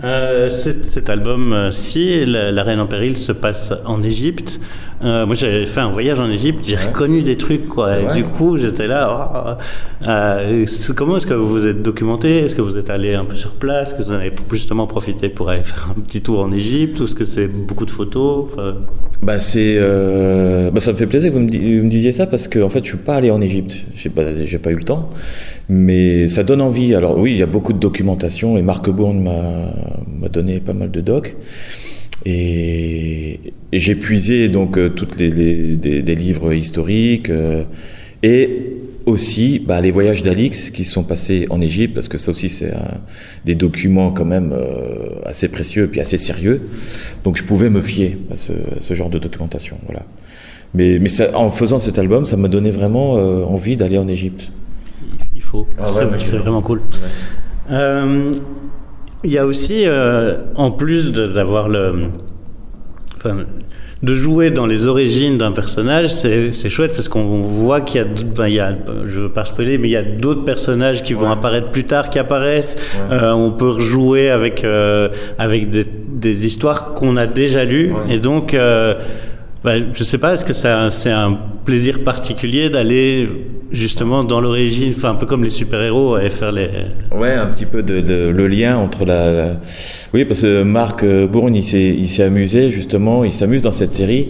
Euh, cet, album-ci, la, La Reine en péril, se passe en Égypte. Euh, moi, j'avais fait un voyage en Égypte, j'ai reconnu des trucs, quoi. Et du coup, j'étais là. oh, euh, comment est-ce que vous vous êtes documenté? Est-ce que vous êtes allé un peu sur place? Est-ce que vous en avez justement profité pour aller (laughs) faire un petit tour en Égypte? Ou est-ce que c'est beaucoup de photos? Enfin, Bah c'est, euh, bah ça me fait plaisir que vous me, di- vous me disiez ça parce que en fait je suis pas allé en Égypte, j'ai pas, j'ai pas eu le temps, mais ça donne envie. Alors oui, il y a beaucoup de documentation et Marc Bourne m'a donné pas mal de docs et, j'ai puisé donc euh, toutes les, les- des, des livres historiques euh, et aussi bah, les voyages d'Alix qui sont passés en Égypte parce que ça aussi c'est des documents quand même euh, assez précieux puis assez sérieux. Donc je pouvais me fier à ce, à ce genre de documentation. Voilà. Mais, mais ça- en faisant cet album, ça m'a donné vraiment euh, envie d'aller en Égypte. Faut. Ah ouais, c'est vraiment cool. Euh, Il y a aussi, euh, en plus de- d'avoir le. Enfin, de jouer dans les origines d'un personnage, c'est c'est chouette parce qu'on voit qu'il y a, ben, il y a, je veux pas spoiler, mais il y a d'autres personnages qui vont apparaître plus tard, qui apparaissent. Euh, on peut rejouer avec euh, avec des, des histoires qu'on a déjà lues, Ouais. et donc. Euh, ben, je sais pas, est-ce que c'est un plaisir particulier d'aller justement dans l'origine, enfin un peu comme les super-héros et faire les... Ouais, un petit peu de, le lien entre la, Oui, parce que Marc euh, Bourne, il s'est, amusé justement, il s'amuse dans cette série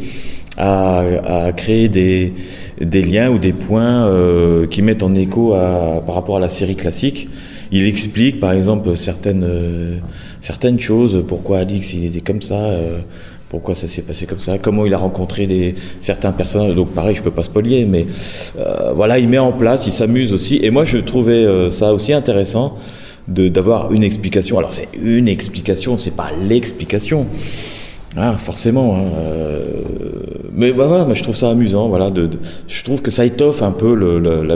à, à créer des, des liens ou des points euh, qui mettent en écho à, par rapport à la série classique. Il explique par exemple certaines, euh, certaines choses, pourquoi Alix il était comme ça, pourquoi ça s'est passé comme ça, comment il a rencontré des, certains personnages. Donc pareil, je peux pas spoiler, mais euh, voilà, il met en place, il s'amuse aussi. Et moi, je trouvais euh, ça aussi intéressant d'avoir une explication. Alors c'est une explication, c'est pas l'explication. Ah, forcément. hein, euh, mais voilà, je trouve ça amusant. Voilà, de, je trouve que ça étoffe un peu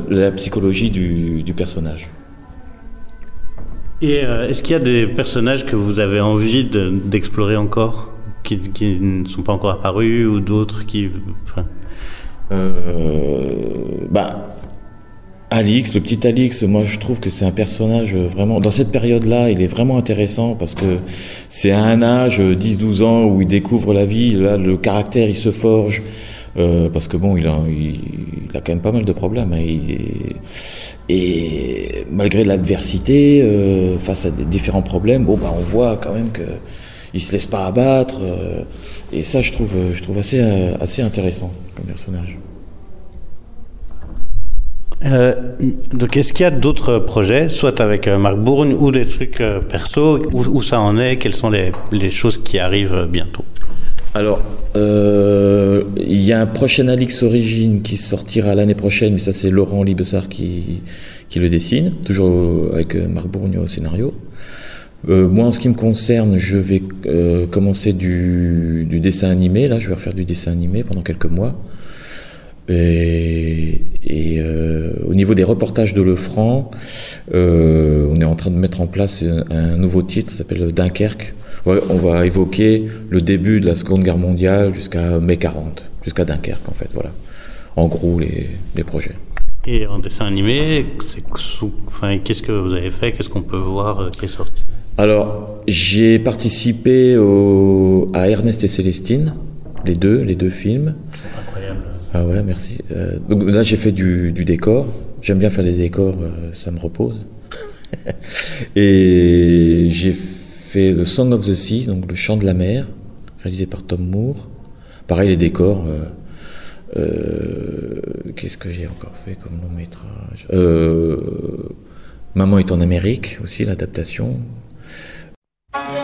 la, psychologie du, du personnage. Et est-ce qu'il y a des personnages que vous avez envie de- d'explorer encore, qui, qui ne sont pas encore apparus, ou d'autres qui... enfin, Euh, bah, Alix, le petit Alix, moi je trouve que c'est un personnage vraiment. Dans cette période-là, il est vraiment intéressant parce que c'est à un âge, 10-12 ans, où il découvre la vie. Là, le caractère, il se forge. euh, parce que bon, il a, quand même pas mal de problèmes. hein. Et malgré l'adversité, euh, face à différents problèmes, bon, bah, on voit quand même que il se laisse pas abattre. euh, et ça, je trouve, je trouve assez, euh, assez intéressant comme personnage. euh, donc est-ce qu'il y a d'autres projets, soit avec euh, Marc Bourne, ou des trucs euh, perso, où, où ça en est, quelles sont les, les choses qui arrivent euh, bientôt? Alors, euh, il y a un prochain Alix Origine qui sortira l'année prochaine, mais ça c'est Laurent Libessard qui, qui le dessine, toujours avec euh, Marc Bourgneau au scénario. Euh, moi, en ce qui me concerne, je vais euh, commencer du, dessin animé. Là, je vais refaire du dessin animé pendant quelques mois. Et, euh, au niveau des reportages de Lefranc, on est en train de mettre en place un, nouveau titre, qui s'appelle Dunkerque. On va évoquer le début de la Seconde Guerre mondiale jusqu'à mai 40, jusqu'à Dunkerque en fait. Voilà. En gros, les, les projets. Et en dessin animé, qu'est-ce que vous avez fait? Qu'est-ce qu'on peut voir qui est sorti? Alors, j'ai participé au, à Ernest et Célestine, les deux, les deux films. Incroyable. Ah ouais, merci. Euh, donc là, j'ai fait du, du décor. J'aime bien faire des décors, euh, ça me repose. (laughs) et j'ai fait The Song of the Sea, donc le chant de la mer, réalisé par Tom Moore. Pareil, les décors. euh, Qu'est-ce que j'ai encore fait comme long métrage? Maman est en Amérique aussi, l'adaptation. Thank you.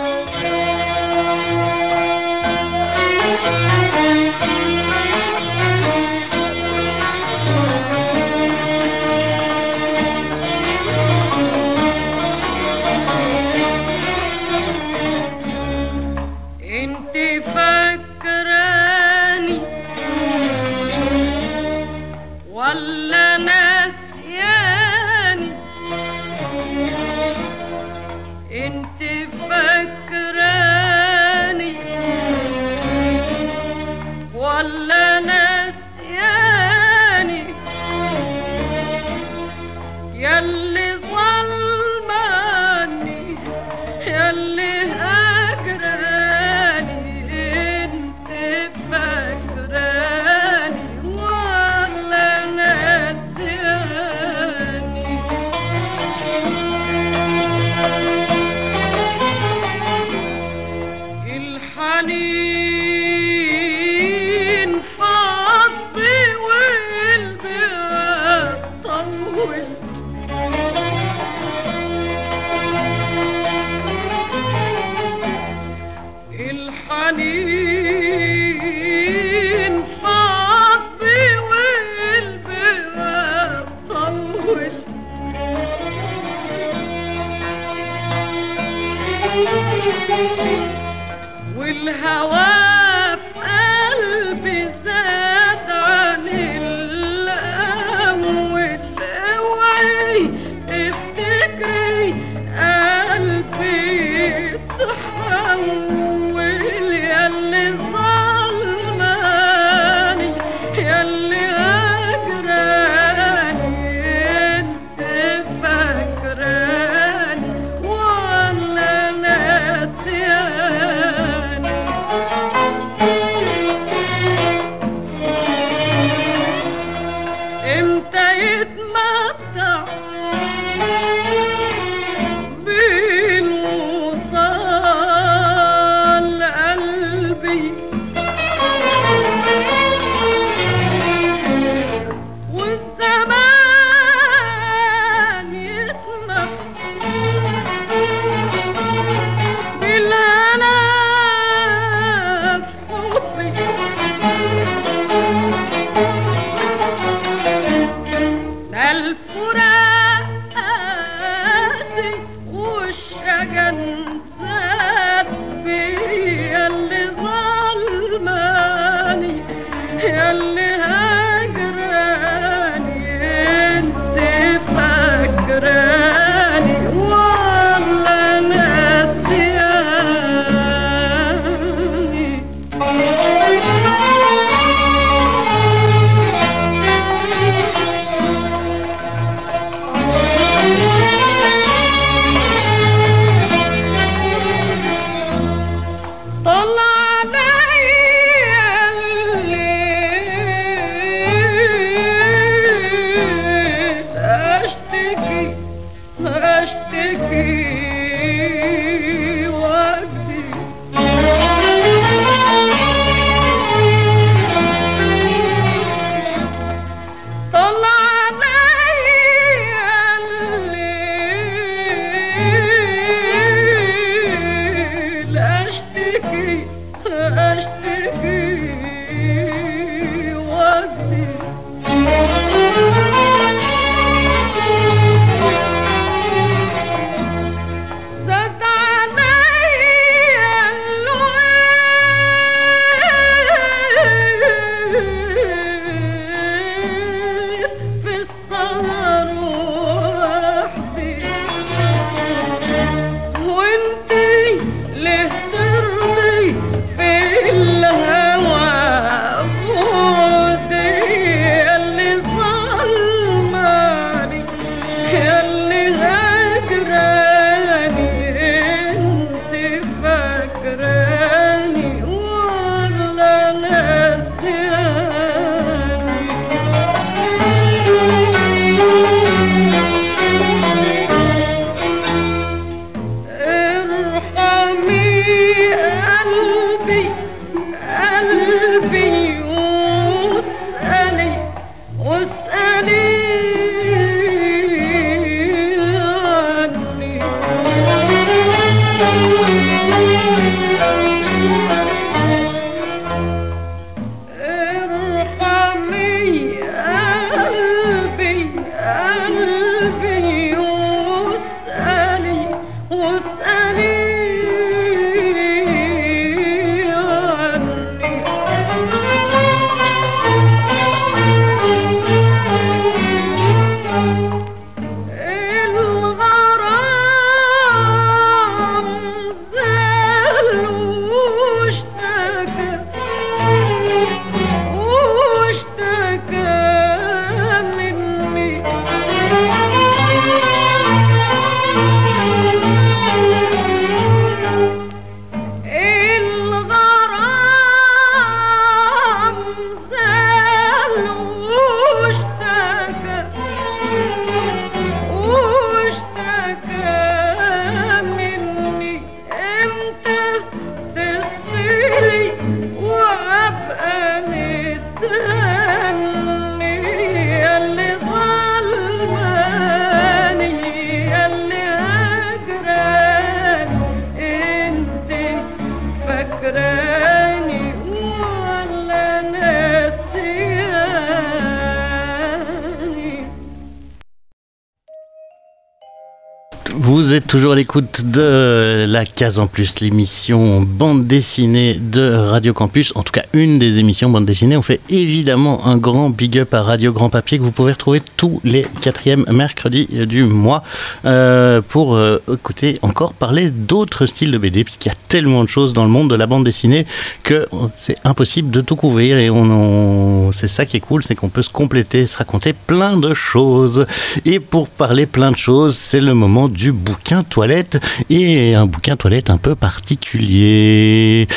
Toujours à l'écoute de la case en plus, l'émission bande dessinée de Radio Campus. En tout cas, une des émissions bande dessinée. On fait évidemment un grand big up à Radio Grand Papier que vous pouvez retrouver tous les quatrièmes mercredis du mois euh, pour euh, écouter encore parler d'autres styles de BD, puisqu'il y a tellement de choses dans le monde de la bande dessinée que c'est impossible de tout couvrir. Et on, on- c'est ça qui est cool, c'est qu'on peut se compléter, se raconter plein de choses. Et pour parler plein de choses, c'est le moment du bouquin toilette et un bouquin toilette un peu particulier.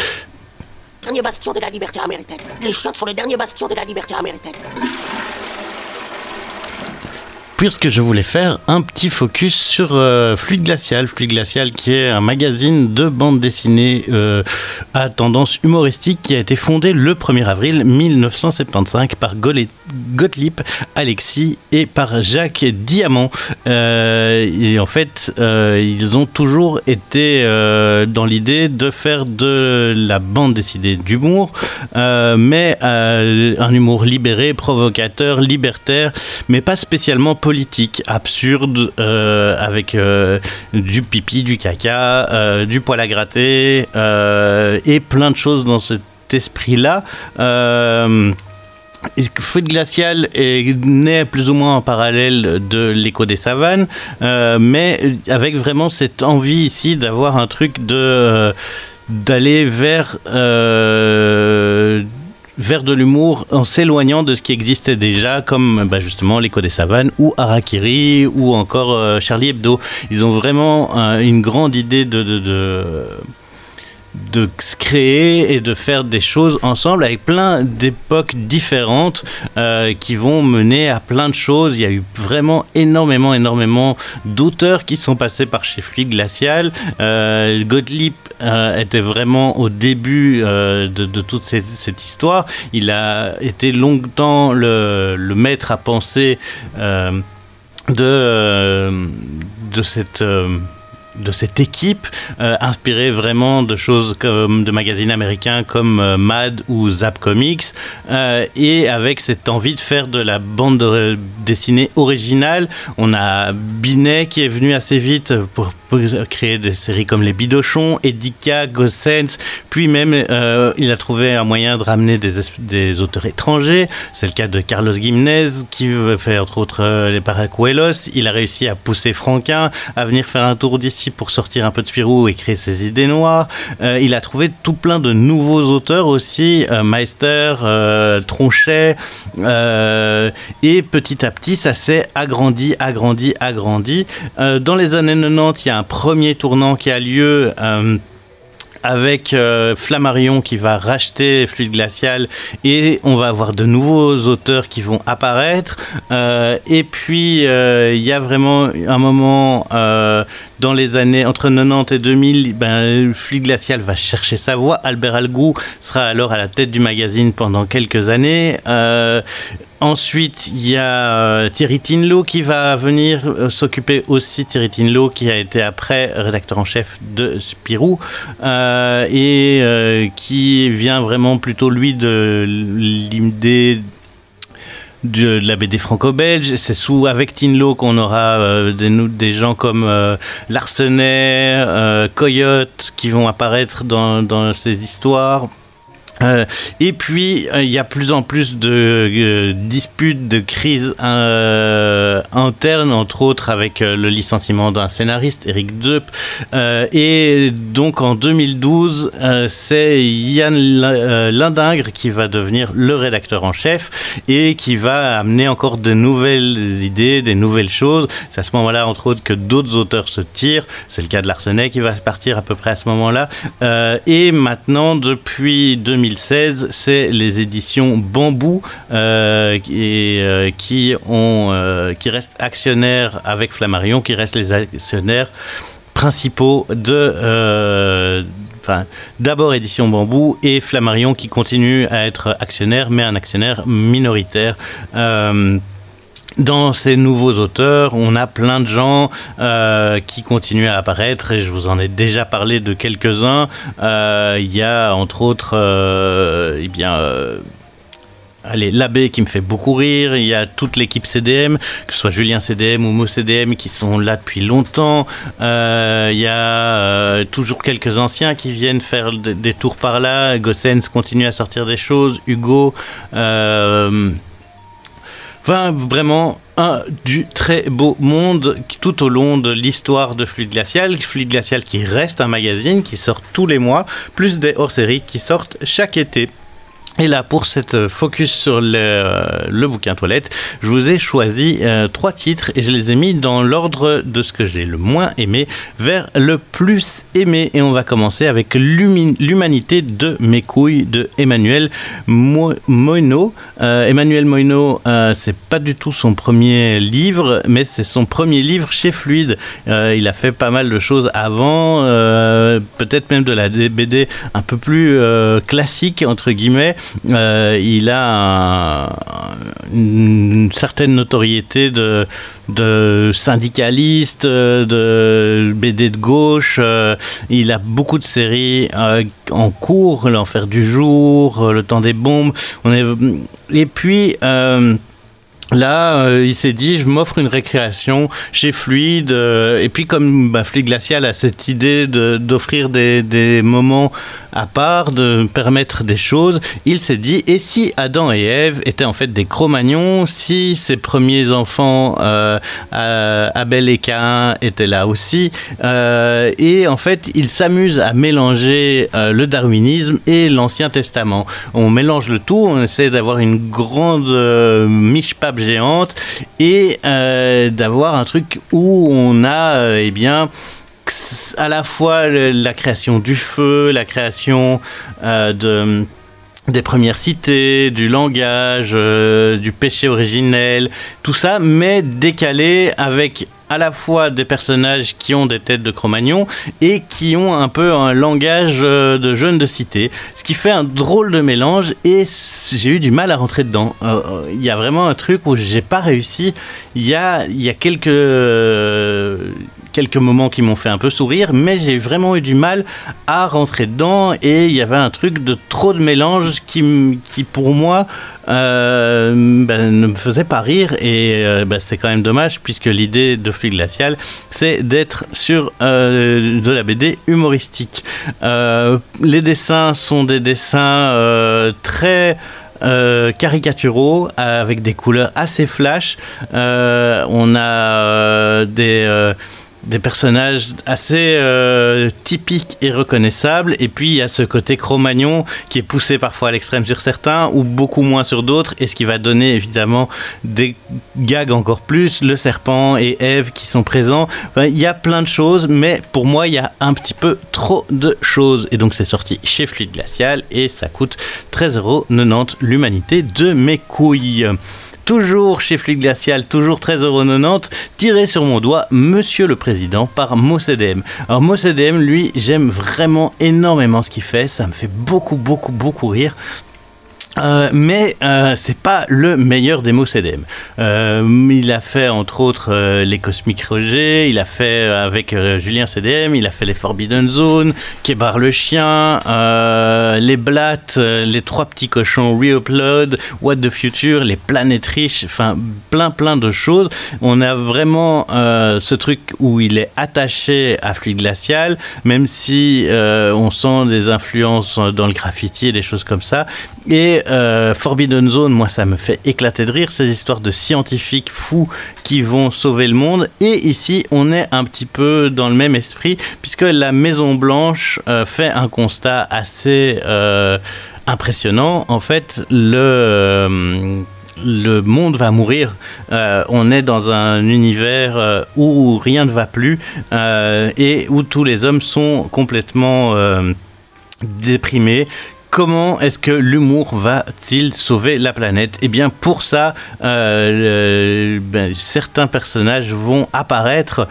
Dernier bastion de la liberté américaine. Les chiottes sont le dernier bastion de la liberté américaine. Puisque je voulais faire un petit focus sur euh, Fluide Glacial. Fluide Glacial qui est un magazine de bande dessinée euh, à tendance humoristique qui a été fondé le 1er avril 1975 par Gottlieb Alexis et par Jacques Diamant. Euh, et en fait, euh, ils ont toujours été dans l'idée de faire de la bande dessinée d'humour, mais un humour libéré, provocateur, libertaire, mais pas spécialement politique, absurde, euh, avec euh, du pipi, du caca, euh, du poil à gratter, et plein de choses dans cet esprit-là. Fouet glacial est né plus ou moins en parallèle de l'écho des savanes, mais avec vraiment cette envie ici d'avoir un truc de d'aller vers vers de l'humour en s'éloignant de ce qui existait déjà, comme bah, justement l'écho des savanes ou Harakiri ou encore euh, Charlie Hebdo. Ils ont vraiment euh, une grande idée de, de se créer et de faire des choses ensemble avec plein d'époques différentes euh, qui vont mener à plein de choses. Il y a eu vraiment énormément, énormément d'auteurs qui sont passés par chez Fluide Glacial. Euh, Gottlieb euh, était vraiment au début de, toute cette, histoire. Il a été longtemps le, le maître à penser de, de cette... de cette équipe, euh, inspirée vraiment de choses comme de magazines américains comme euh, Mad ou Zap Comics, euh, et avec cette envie de faire de la bande de- dessinée originale. On a Binet qui est venu assez vite pour, créer des séries comme Les Bidochons, Edika, Gossens, puis même euh, il a trouvé un moyen de ramener des, es- des auteurs étrangers. C'est le cas de Carlos Gimnez qui fait entre autres euh, les Paracuelos. Il a réussi à pousser Franquin à venir faire un tour d'ici pour sortir un peu de Spirou et créer ses idées noires. Euh, il a trouvé tout plein de nouveaux auteurs aussi, Meister, Tronchet, et petit à petit ça s'est agrandi, agrandi, agrandi. Dans les années 90, il y a un premier tournant qui a lieu. euh, avec euh, Flammarion qui va racheter Fluide Glacial et on va avoir de nouveaux auteurs qui vont apparaître. Euh, et puis il y a vraiment un moment dans les années entre 90 et 2000, ben, Fluide Glacial va chercher sa voix. Albert Algou sera alors à la tête du magazine pendant quelques années. Ensuite, il y a euh, Thierry Tinlo qui va venir euh, s'occuper aussi. Thierry Tinlo qui a été après rédacteur en chef de Spirou euh, et qui vient vraiment plutôt lui de l'idée de, la BD franco-belge. C'est sous avec Tinlo qu'on aura des, gens comme euh, Larsenet, Coyote qui vont apparaître dans, dans ces histoires. Euh, et puis, euh, il y a plus en plus de euh, disputes, de crises internes, entre autres avec le licenciement d'un scénariste, Eric Deup. Et donc, en 2012, euh, c'est Yann Lindingre qui va devenir le rédacteur en chef et qui va amener encore de nouvelles idées, des nouvelles choses. C'est à ce moment-là, entre autres, que d'autres auteurs se tirent. C'est le cas de Larsenet qui va partir à peu près à ce moment-là. Et maintenant, depuis 2016, c'est les éditions Bambou euh, qui, euh, qui, ont, euh, qui restent actionnaires avec Flammarion, qui restent les actionnaires principaux de... Enfin, d'abord Édition Bambou et Flammarion qui continue à être actionnaire, mais un actionnaire minoritaire. Dans ces nouveaux auteurs, on a plein de gens euh, qui continuent à apparaître et je vous en ai déjà parlé de quelques-uns. Euh, Il y a entre autres, euh, eh bien, Allez, l'abbé qui me fait beaucoup rire, il y a toute l'équipe CDM, que ce soit Julien CDM ou Mo CDM qui sont là depuis longtemps. Il y a toujours quelques anciens qui viennent faire des, tours par là. Gossens continue à sortir des choses. Hugo. Enfin, vraiment un du très beau monde tout au long de l'histoire de Fluide Glacial. Fluide Glacial qui reste un magazine qui sort tous les mois, plus des hors-séries qui sortent chaque été. Et là, pour cette focus sur le, euh, le bouquin toilette, je vous ai choisi euh, trois titres et je les ai mis dans l'ordre de ce que j'ai le moins aimé vers le plus aimé. Et on va commencer avec L'humanité de mes couilles de Emmanuel Mo- Moino. Euh, Emmanuel Moino, euh, c'est pas du tout son premier livre, mais c'est son premier livre chez Fluide. Euh, il a fait pas mal de choses avant, euh, peut-être même de la BD un peu plus euh, classique, entre guillemets. Euh, il a un- une certaine notoriété de, syndicaliste, de BD de gauche. euh, il a beaucoup de séries euh, en cours, L'Enfer du jour, Le temps des bombes. Et puis... Là, euh, il s'est dit, je m'offre une récréation chez Fluide. euh, et puis, comme bah, Fluide Glacial a cette idée d'offrir des, des moments à part, de permettre des choses, il s'est dit, et si Adam et Ève étaient en fait des Cro-Magnons, si ses premiers enfants, euh, Abel et Cain, étaient là aussi, et en fait, il s'amuse à mélanger le darwinisme et l'Ancien Testament. On mélange le tout, on essaie d'avoir une grande miche-pape géante et euh, d'avoir un truc où on a, euh, eh bien, à la fois la création du feu, la création euh, de des premières cités, du langage, euh, du péché originel, tout ça, mais décalé avec à la fois des personnages qui ont des têtes de Cro-Magnon et qui ont un peu un langage euh, de jeunes de cité, ce qui fait un drôle de mélange et j'ai eu du mal à rentrer dedans. Euh, Il y a vraiment un truc où j'ai pas réussi. Il y a, y a quelques quelques moments qui m'ont fait un peu sourire, mais j'ai vraiment eu du mal à rentrer dedans et il y avait un truc de trop de mélange qui, qui pour moi euh, ben, ne me faisait pas rire et euh, ben, c'est quand même dommage puisque l'idée de Fluide Glacial c'est d'être sur euh, de la BD humoristique. Les dessins sont des dessins très caricaturaux avec des couleurs assez flash. On a des des personnages assez euh, typiques et reconnaissables. Et puis il y a ce côté Cro-Magnon qui est poussé parfois à l'extrême sur certains ou beaucoup moins sur d'autres. Et ce qui va donner évidemment des gags encore plus. Le serpent et Eve qui sont présents. Il y a plein de choses, mais pour moi il y a un petit peu trop de choses. Et donc c'est sorti chez Fluide Glacial et ça coûte 13,90€ l'humanité de mes couilles. Toujours chez Fluide Glacial, toujours 13,90€, tiré sur mon doigt, Monsieur le Président par Mocdm. Alors Mocdm, lui, j'aime vraiment énormément ce qu'il fait, ça me fait beaucoup, beaucoup, beaucoup rire. Euh, mais euh, c'est pas le meilleur des CDM. Euh, il a fait entre autres euh, les Cosmic Roger, il a fait euh, avec Julien CDM, il a fait les Forbidden Zone, Kébar le chien, les Blattes, les trois petits cochons Reupload, What the Future, les Planètes riches, enfin plein plein de choses. On a vraiment ce truc où il est attaché à Fluide Glacial, même si on sent des influences dans le graffiti et des choses comme ça. Et euh, Forbidden Zone, moi, ça me fait éclater de rire, ces histoires de scientifiques fous qui vont sauver le monde. Et ici, on est un petit peu dans le même esprit, puisque la Maison Blanche euh, fait un constat assez euh, impressionnant. En fait, le... monde va mourir. On est dans un univers où rien ne va plus et où tous les hommes sont complètement déprimés. Comment est-ce que l'humour va-t-il sauver la planète? Eh bien, pour ça, euh, ben, certains personnages vont apparaître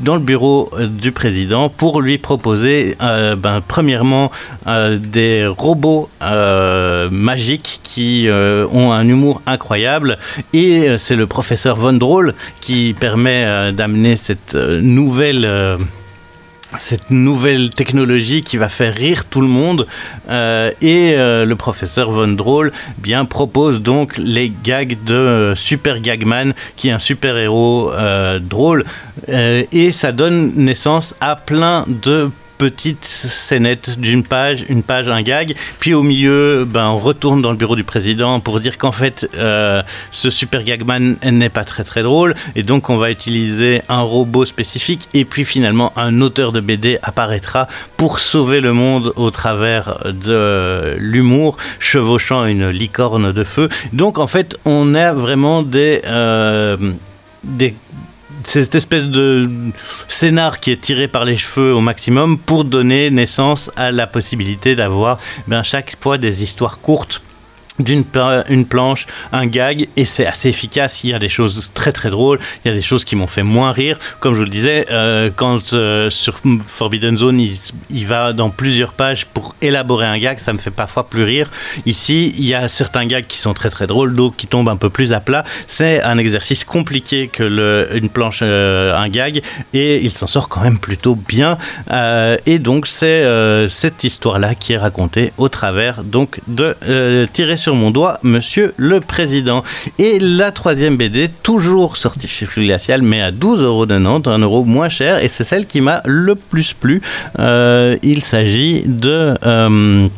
dans le bureau euh, du président pour lui proposer, euh, ben, premièrement, des robots magiques qui ont un humour incroyable. Et c'est le professeur Von Droll qui permet d'amener cette nouvelle... cette nouvelle technologie qui va faire rire tout le monde. Euh, et euh, le professeur Von Droll bien propose donc les gags de Super Gagman qui est un super héros euh, drôle. Et ça donne naissance à plein de petites scénettes d'une page, une page, un gag, puis au milieu, ben, on retourne dans le bureau du président pour dire qu'en fait, euh, ce super gagman n'est pas très très drôle, et donc on va utiliser un robot spécifique, et puis finalement un auteur de BD apparaîtra pour sauver le monde au travers de l'humour, chevauchant une licorne de feu. Donc en fait, on a vraiment des... euh, des cette espèce de scénar qui est tiré par les cheveux au maximum pour donner naissance à la possibilité d'avoir ben, chaque fois des histoires courtes d'une une planche, un gag, et c'est assez efficace. Il y a des choses très très drôles, il y a des choses qui m'ont fait moins rire. Comme je vous le disais, euh, quand euh, sur Forbidden Zone, il, il va dans plusieurs pages pour élaborer un gag, ça me fait parfois plus rire. Ici, il y a certains gags qui sont très très drôles, d'autres qui tombent un peu plus à plat. C'est un exercice compliqué que le, une planche, euh, un gag, et il s'en sort quand même plutôt bien. Et donc, c'est cette histoire-là qui est racontée au travers donc de Tirer sur mon doigt, Monsieur le Président. Et la troisième BD, toujours sortie chez Flux Glacial, mais à 12,90€, un euro moins cher, et c'est celle qui m'a le plus plu. Euh, il s'agit de... euh,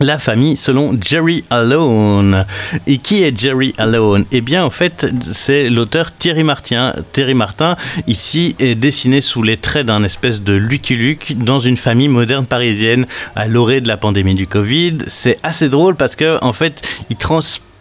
la famille selon Jerry Alone. Et qui est Jerry Alone? Eh bien, en fait, c'est l'auteur Thierry Martin. Thierry Martin, ici, est dessiné sous les traits d'un espèce de Lucky Luke dans une famille moderne parisienne à l'orée de la pandémie du Covid. C'est assez drôle parce que, en fait, il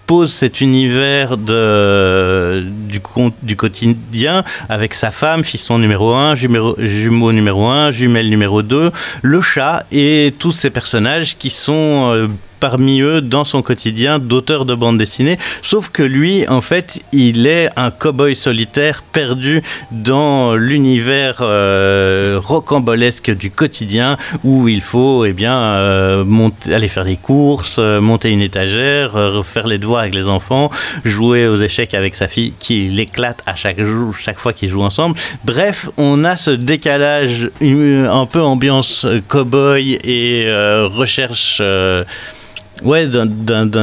transpose cet univers de, du, du quotidien avec sa femme, fiston numéro 1, jumeau, jumeau numéro 1, jumelle numéro 2, le chat et tous ces personnages qui sont euh, parmi eux dans son quotidien d'auteur de bande dessinée. Sauf que lui, en fait, il est un cow-boy solitaire perdu dans l'univers euh, rocambolesque du quotidien où il faut eh bien, euh, aller faire des courses, euh, monter une étagère, faire les devoirs avec les enfants, jouer aux échecs avec sa fille qui l'éclate à chaque chaque fois qu'ils jouent ensemble. Bref, on a ce décalage un peu ambiance cow-boy et recherche. Ouais, d'un-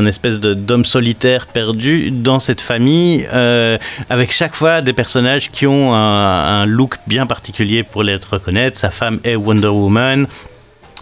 espèce d'homme solitaire perdu dans cette famille, euh, avec chaque fois des personnages qui ont un, un look bien particulier pour les reconnaître. Sa femme est Wonder Woman.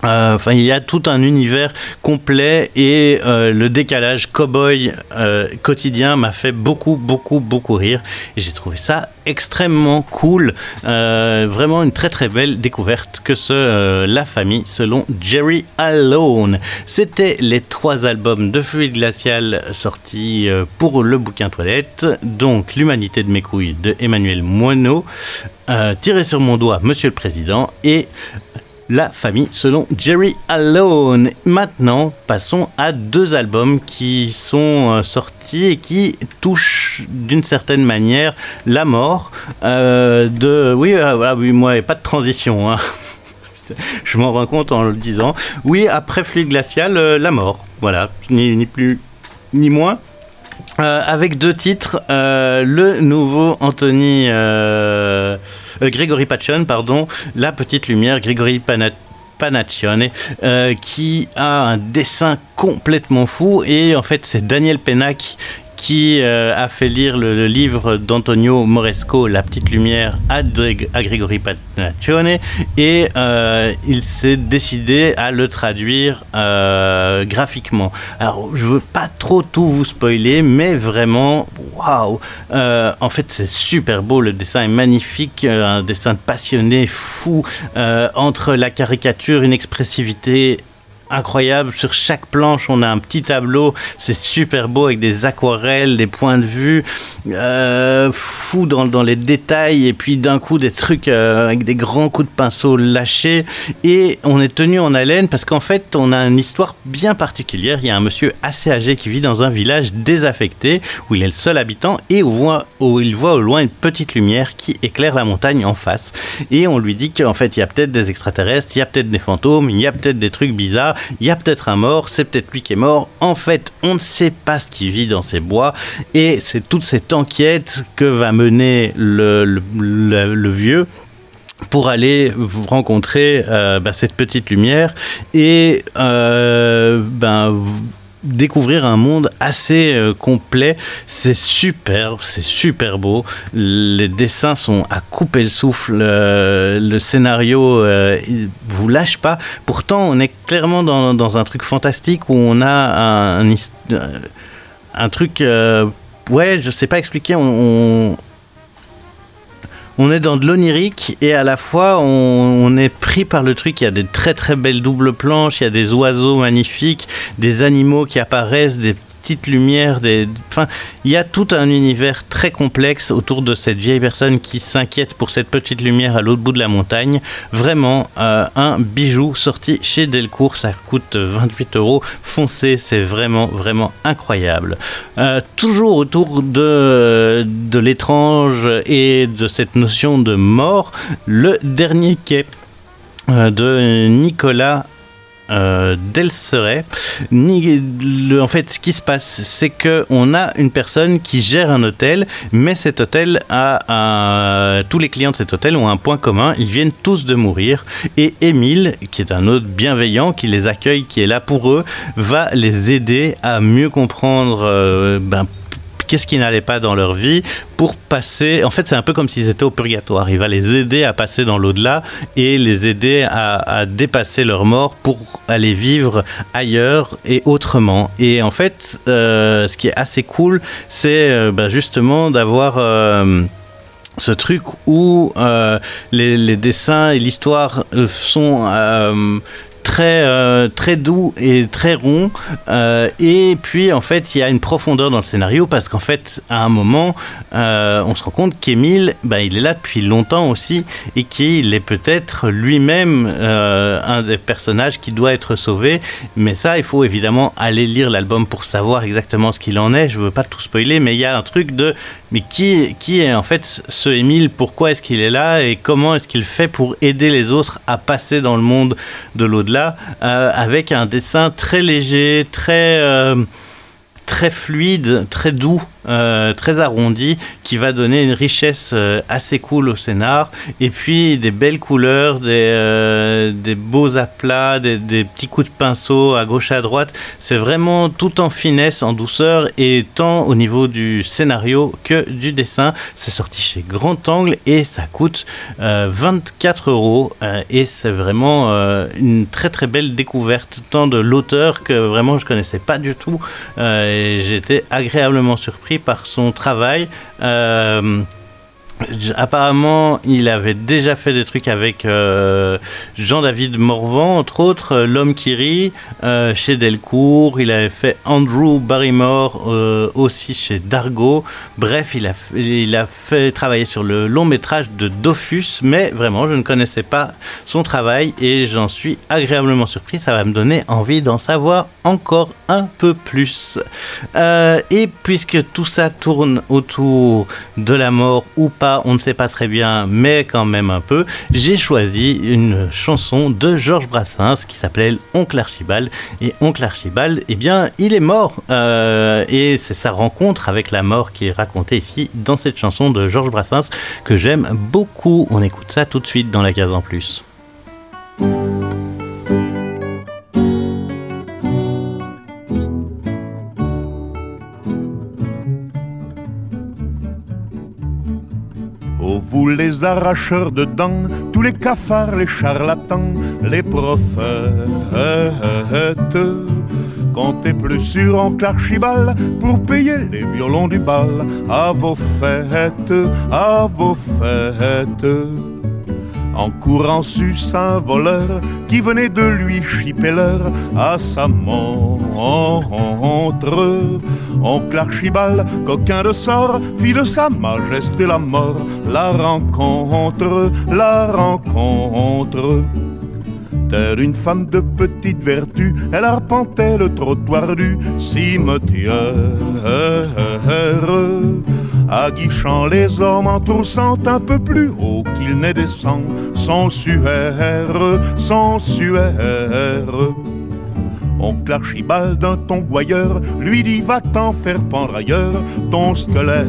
Euh, Enfin, il y a tout un univers complet et euh, le décalage cowboy euh, quotidien m'a fait beaucoup, beaucoup, beaucoup rire. Et j'ai trouvé ça extrêmement cool. Euh, vraiment une très, très belle découverte que ce La Famille selon Jerry Alone. C'était les trois albums de Fluide Glacial sortis pour le bouquin toilette. Donc, L'Humanité de mes couilles de Emmanuel Moineau, Tiré sur mon doigt, Monsieur le Président et la famille selon Jerry Alone. Maintenant, passons à deux albums qui sont euh, sortis et qui touchent d'une certaine manière la mort euh, de... Oui, euh, moi, pas de transition. hein. (laughs) Je m'en rends compte en le disant. Oui, après Fluide Glacial, la mort. Voilà, ni, plus ni moins. Avec deux titres, le nouveau Anthony euh, Grégory Pachon, pardon, La Petite Lumière, Grégory Pana- Panaccione, euh, qui a un dessin complètement fou. Et en fait c'est Daniel Pennac qui euh, a fait lire le, livre d'Antonio Moresco, La Petite Lumière, à, Drég- à et euh, il s'est décidé à le traduire euh, graphiquement. Alors, je veux pas trop tout vous spoiler, mais vraiment, waouh! En fait, c'est super beau, le dessin est magnifique, un dessin passionné, fou, entre la caricature, une expressivité incroyable. Sur chaque planche, on a un petit tableau. C'est super beau avec des aquarelles, des points de vue, euh, fou dans, les détails. Et puis d'un coup, des trucs euh, avec des grands coups de pinceau lâchés. Et on est tenu en haleine parce qu'en fait, on a une histoire bien particulière. Il y a un monsieur assez âgé qui vit dans un village désaffecté où il est le seul habitant et où, où il voit au loin une petite lumière qui éclaire la montagne en face. Et on lui dit qu'en fait, il y a peut-être des extraterrestres, il y a peut-être des fantômes, il y a peut-être des trucs bizarres, il y a peut-être un mort, c'est peut-être lui qui est mort. En fait, on ne sait pas ce qui vit dans ces bois. Et c'est toute cette enquête que va mener le, vieux pour aller rencontrer euh, bah, cette petite lumière et euh, ben, découvrir un monde assez euh, complet. C'est super, c'est super beau. Les dessins sont à couper le souffle. euh, le scénario euh, vous lâche pas. Pourtant, on est clairement dans, un truc fantastique où on a un, truc. ouais, je sais pas expliquer. On est dans de l'onirique et à la fois on, est pris par le truc. Il y a des très très belles doubles planches, il y a des oiseaux magnifiques, des animaux qui apparaissent, des petites lumières, des... enfin, il y a tout un univers très complexe autour de cette vieille personne qui s'inquiète pour cette petite lumière à l'autre bout de la montagne. Vraiment euh, un bijou sorti chez Delcourt, ça coûte 28 euros. Foncez, c'est vraiment vraiment incroyable. Euh, toujours autour de, de l'étrange et de cette notion de mort, le dernier quai euh, de Nicolas euh, le- en fait, ce qui se passe, c'est que on a une personne qui gère un hôtel, mais cet hôtel a tous les clients de cet hôtel ont un point commun. Ils viennent tous de mourir. Et Émile, qui est un hôte bienveillant, qui les accueille, qui est là pour eux, va les aider à mieux comprendre. euh, ben, qu'est-ce qui n'allait pas dans leur vie pour passer. En fait, c'est un peu comme s'ils étaient au purgatoire. Il va les aider à passer dans l'au-delà et les aider à, dépasser leur mort pour aller vivre ailleurs et autrement. Et en fait, euh, ce qui est assez cool, c'est euh, bah, justement d'avoir. euh, ce truc où les, dessins et l'histoire sont très, euh, très doux et très ronds. Euh, et puis, en fait, il y a une profondeur dans le scénario parce qu'en fait, à un moment, euh, on se rend compte qu'Émile, bah, il est là depuis longtemps aussi et qu'il est peut-être lui-même un des personnages qui doit être sauvé. Mais ça, il faut évidemment aller lire l'album pour savoir exactement ce qu'il en est. Je veux pas tout spoiler, mais il y a un truc de mais qui, qui est en fait ce Émile? Pourquoi est-ce qu'il est là? Et comment est-ce qu'il fait pour aider les autres à passer dans le monde de l'au-delà? Euh, avec un dessin très léger, très euh, très fluide, très doux, euh, très arrondi, qui va donner une richesse euh, assez cool au scénar. Et puis des belles couleurs, des, euh, beaux aplats, des, petits coups de pinceau à gauche à droite. C'est vraiment tout en finesse, en douceur, et tant au niveau du scénario que du dessin. C'est sorti chez Grand Angle et ça coûte euh, 24 euros. et c'est vraiment une très très belle découverte, tant de l'auteur que vraiment je connaissais pas du tout. Été agréablement surpris par son travail. Euh, Apparemment, il avait déjà fait des trucs avec euh, Jean-David Morvan, entre autres, euh, L'homme qui rit, euh, chez Delcourt. Il avait fait Andrew Barrymore aussi chez Dargo. Bref, il a, fait travailler sur le long métrage de Dofus, mais vraiment, je ne connaissais pas son travail et j'en suis agréablement surpris. Ça va me donner envie d'en savoir encore un peu plus. Et puisque tout ça tourne autour de la mort ou pas, on ne sait pas très bien, mais quand même un peu, j'ai choisi une chanson de Georges Brassens qui s'appelle Oncle Archibald. Et Oncle Archibald, eh bien, il est mort. Euh, et c'est sa rencontre avec la mort qui est racontée ici dans cette chanson de Georges Brassens que j'aime beaucoup. On écoute ça tout de suite dans la case en plus. Arracheurs de dents, tous les cafards, les charlatans, les prophètes. Comptez plus sur oncle Archibald pour payer les violons du bal à vos fêtes, à vos fêtes. En courant sus un voleur qui venait de lui chipper l'heure à sa montre. Oncle Archibald, coquin de sort, fit de sa majesté la mort, la rencontre, la rencontre. Telle une femme de petite vertu, elle arpentait le trottoir du cimetière, aguichant les hommes en troussant un peu plus haut qu'il ne descend, son suaire, son suaire. Oncle Archibald d'un ton lui dit va t'en faire pendre ailleurs ton squelette.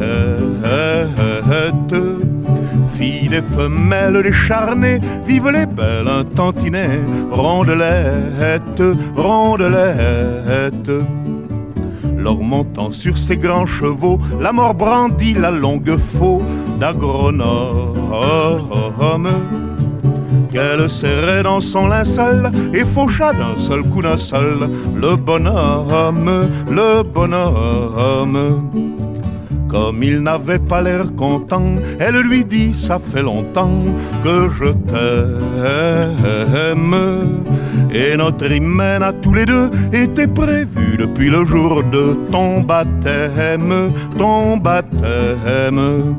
filles, des femelles, des charnets, vivent les belles un tantinet, rondelette, rondelette. Leur montant sur ses grands chevaux, la mort brandit la longue faux d'agronome qu'elle serrait dans son linceul et faucha d'un seul coup d'un seul le bonhomme, le bonhomme. Comme il n'avait pas l'air content, elle lui dit ça fait longtemps que je t'aime. Et notre hymen à tous les deux était prévu depuis le jour de ton baptême, ton baptême.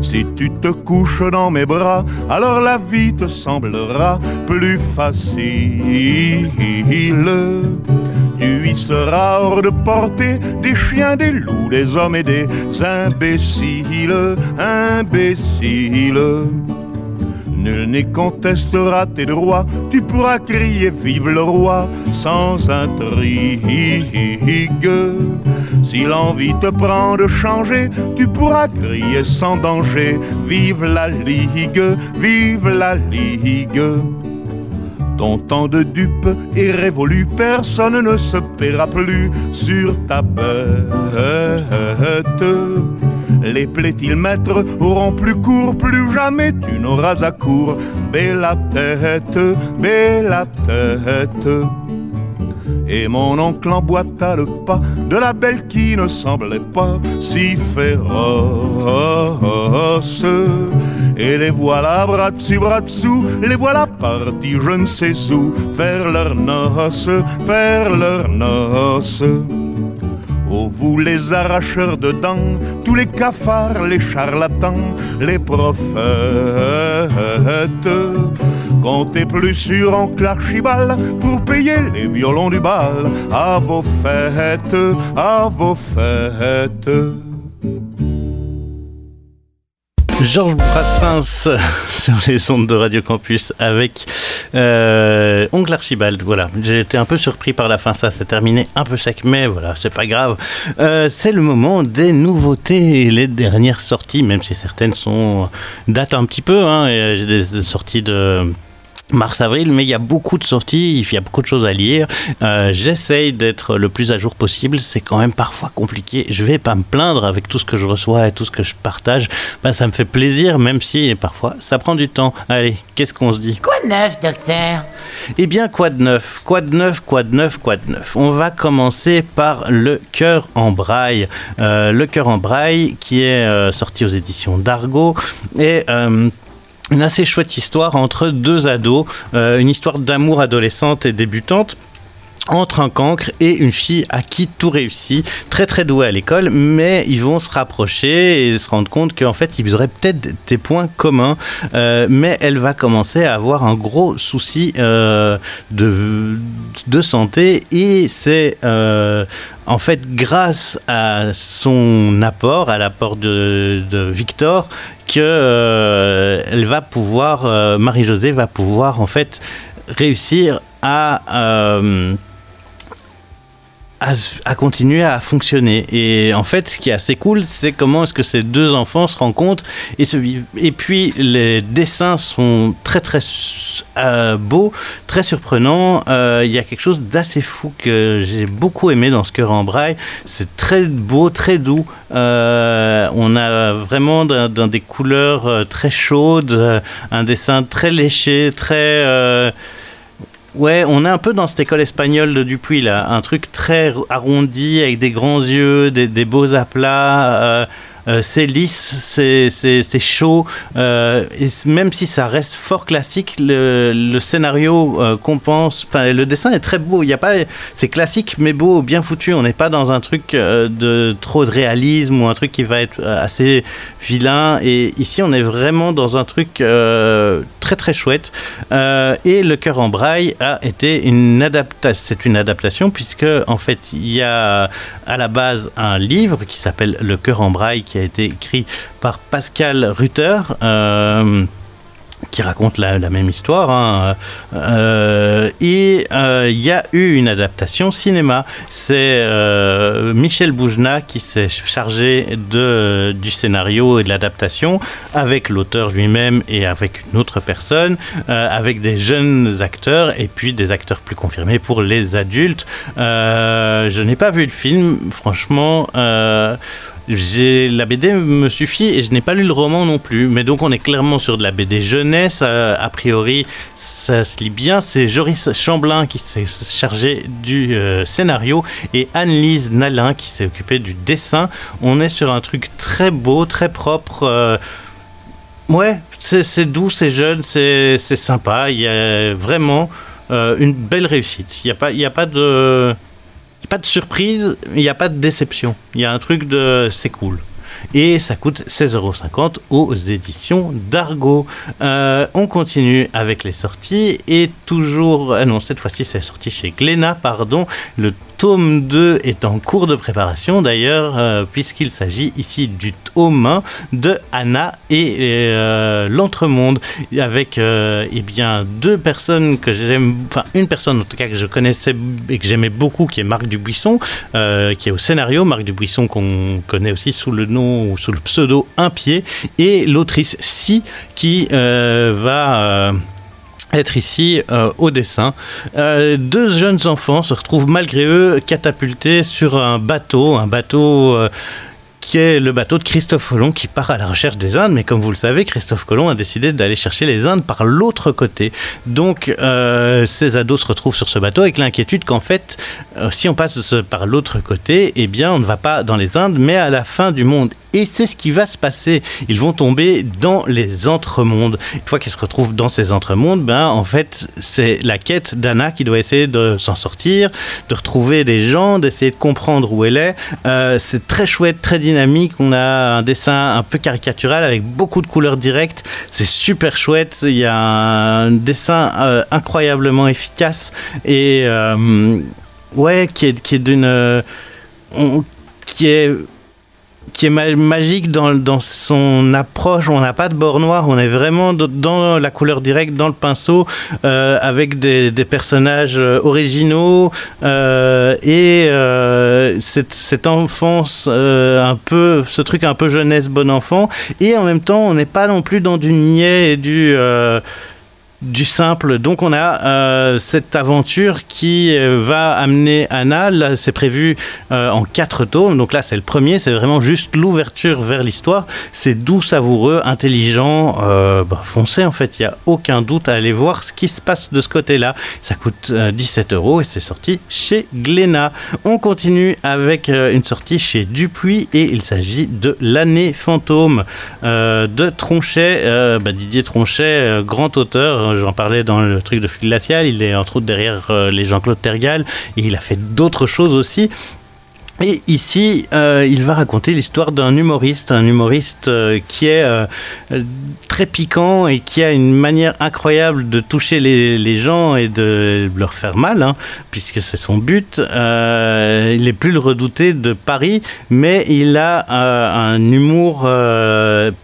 Si tu te couches dans mes bras, alors la vie te semblera plus facile. Seras hors de portée des chiens, des loups, des hommes et des imbéciles, imbéciles. Nul n'y contestera tes droits, tu pourras crier vive le roi sans intrigue. Si l'envie te prend de changer, tu pourras crier sans danger vive la ligue, vive la ligue. Ton temps de dupe est révolu, personne ne se paiera plus sur ta bête. Les plaît-il maître auront plus court, plus jamais tu n'auras à court. Bella tête, bella tête. Et mon oncle emboîta le pas de la belle qui ne semblait pas si féroce. Et les voilà bras dessus, bras dessous, les voilà partis je ne sais où, faire leurs noces, faire leurs noces. Oh vous les arracheurs de dents, tous les cafards, les charlatans, les prophètes, comptez plus sur oncle Archibald pour payer les violons du bal à vos fêtes, à vos fêtes. Georges Brassens (laughs) sur les ondes de Radio Campus avec euh, Oncle Archibald. Voilà, j'ai été un peu surpris par la fin, ça s'est terminé un peu sec, mais voilà, c'est pas grave. Euh, c'est le moment des nouveautés, les dernières sorties, même si certaines sont datent un petit peu. Hein, et j'ai des sorties de mars-avril, mais il y a beaucoup de sorties, il y a beaucoup de choses à lire. Euh, J'essaye d'être le plus à jour possible, c'est quand même parfois compliqué. Je vais pas me plaindre avec tout ce que je reçois et tout ce que je partage. Bah, ça me fait plaisir, même si parfois ça prend du temps. Allez, qu'est-ce qu'on se dit? Quoi de neuf, docteur? Eh bien, quoi de neuf? Quoi de neuf Quoi de neuf Quoi de neuf? On va commencer par Le cœur en braille. Euh, le cœur en braille qui est euh, sorti aux éditions d'Argo et une assez chouette histoire entre deux ados, euh, une histoire d'amour adolescente et débutante entre un cancre et une fille à qui tout réussit, très très douée à l'école, mais ils vont se rapprocher et se rendre compte qu'en fait ils auraient peut-être des points communs, euh, mais elle va commencer à avoir un gros souci euh, de, de santé et c'est euh, en fait grâce à son apport, à l'apport de, de Victor, que elle va pouvoir, Marie-Josée va pouvoir en fait réussir à euh, à, continuer à fonctionner. Et en fait, ce qui est assez cool, c'est comment est-ce que ces deux enfants se rencontrent et se vivent. Et puis, les dessins sont très très euh, beaux, très surprenants. Euh, Il y a quelque chose d'assez fou que j'ai beaucoup aimé dans ce cœur en braille. C'est très beau, très doux. On a vraiment dans, dans des couleurs très chaudes, un dessin très léché, très... Ouais, on est un peu dans cette école espagnole de Dupuis, là. Un truc très arrondi, avec des grands yeux, des, des beaux aplats. euh, euh, c'est lisse, c'est- chaud. euh, et même si ça reste fort classique, le, scénario euh, compense. Le dessin est très beau. Il y a pas, c'est classique mais beau, bien foutu. On n'est pas dans un truc euh, de trop de réalisme ou un truc qui va être assez vilain. Et ici, on est vraiment dans un truc très très chouette. Et le cœur en braille a été une adaptation. C'est une adaptation puisque en fait, il y a à la base un livre qui s'appelle Le cœur en braille qui a été écrit par Pascal Rutter. euh, qui raconte la, même histoire. hein. Euh, et euh, il y a eu une adaptation cinéma. C'est Michel Boujna qui s'est chargé de, du scénario et de l'adaptation avec l'auteur lui-même et avec une autre personne, avec des jeunes acteurs et puis des acteurs plus confirmés pour les adultes. Je n'ai pas vu le film, franchement. La BD me suffit et je n'ai pas lu le roman non plus. Mais donc on est clairement sur de la BD jeunesse. euh, a priori, ça se lit bien. C'est Joris Chamblin qui s'est chargé du euh, scénario et Anne-Lise Nalin qui s'est occupée du dessin. On est sur un truc très beau, très propre. euh, Ouais, c'est doux, c'est jeune, c'est sympa. Il y a vraiment une belle réussite. Il n'y a, a pas de. Pas de surprise, il n'y a pas de déception. Il y a un truc de c'est cool. Et ça coûte 16,50€ aux éditions d'Argo. Euh, on continue avec les sorties et toujours. ah non, cette fois-ci, c'est sorti chez Glénat, pardon. Le tome 2 est en cours de préparation d'ailleurs, euh, puisqu'il s'agit ici du tome 1 de Anna et euh, l'Entremonde, avec euh, eh bien, deux personnes que j'aime, enfin une personne en tout cas que je connaissais et que j'aimais beaucoup, qui est Marc Dubuisson, euh, qui est au scénario, Marc Dubuisson qu'on connaît aussi sous le nom ou sous le pseudo Un Pied, et l'autrice Si, qui euh, va... être ici euh, au dessin. Euh, deux jeunes enfants se retrouvent malgré eux catapultés sur un bateau, un bateau euh, qui est le bateau de Christophe Colomb qui part à la recherche des Indes. Mais comme vous le savez, Christophe Colomb a décidé d'aller chercher les Indes par l'autre côté. Donc euh, ces ados se retrouvent sur ce bateau avec l'inquiétude qu'en fait, euh, si on passe par l'autre côté, eh bien on ne va pas dans les Indes, mais à la fin du monde. Et c'est ce qui va se passer. Ils vont tomber dans les entremondes. Une fois qu'ils se retrouvent dans ces entremondes, ben, en fait, c'est la quête d'Anna qui doit essayer de s'en sortir, de retrouver les gens, d'essayer de comprendre où elle est. Euh, c'est très chouette, très dynamique. On a un dessin un peu caricatural avec beaucoup de couleurs directes. C'est super chouette. Il y a un dessin euh, incroyablement efficace et euh, ouais, qui est, qui est d'une. euh, qui est qui est ma- magique dans, dans son approche. On n'a pas de bord noir, on est vraiment dans la couleur directe, dans le pinceau, euh, avec des, des personnages euh, originaux euh, et cette, cette enfance un peu, ce truc un peu jeunesse, bon enfant. Et en même temps, on n'est pas non plus dans du niais et du. Du simple. Donc on a euh, cette aventure qui euh, va amener Anna. C'est prévu euh, en quatre tomes. Donc là, c'est le premier. C'est vraiment juste l'ouverture vers l'histoire. C'est doux, savoureux, intelligent, euh, bah, foncé en fait. Il n'y a aucun doute à aller voir ce qui se passe de ce côté-là. Ça coûte euh, 17 euros et c'est sorti chez Glénat. On continue avec une sortie chez Dupuis et il s'agit de l'année fantôme de Tronchet. Bah, Didier Tronchet, grand auteur, j'en parlais dans le truc de Glacial, il est entre autres derrière euh, les Jean-Claude Tergal il a fait d'autres choses aussi. Et ici, euh, il va raconter l'histoire d'un humoriste, un humoriste euh, qui est euh, très piquant et qui a une manière incroyable de toucher les, gens et de leur faire mal, hein, puisque c'est son but. Il est plus le redouté de Paris, mais il a un humour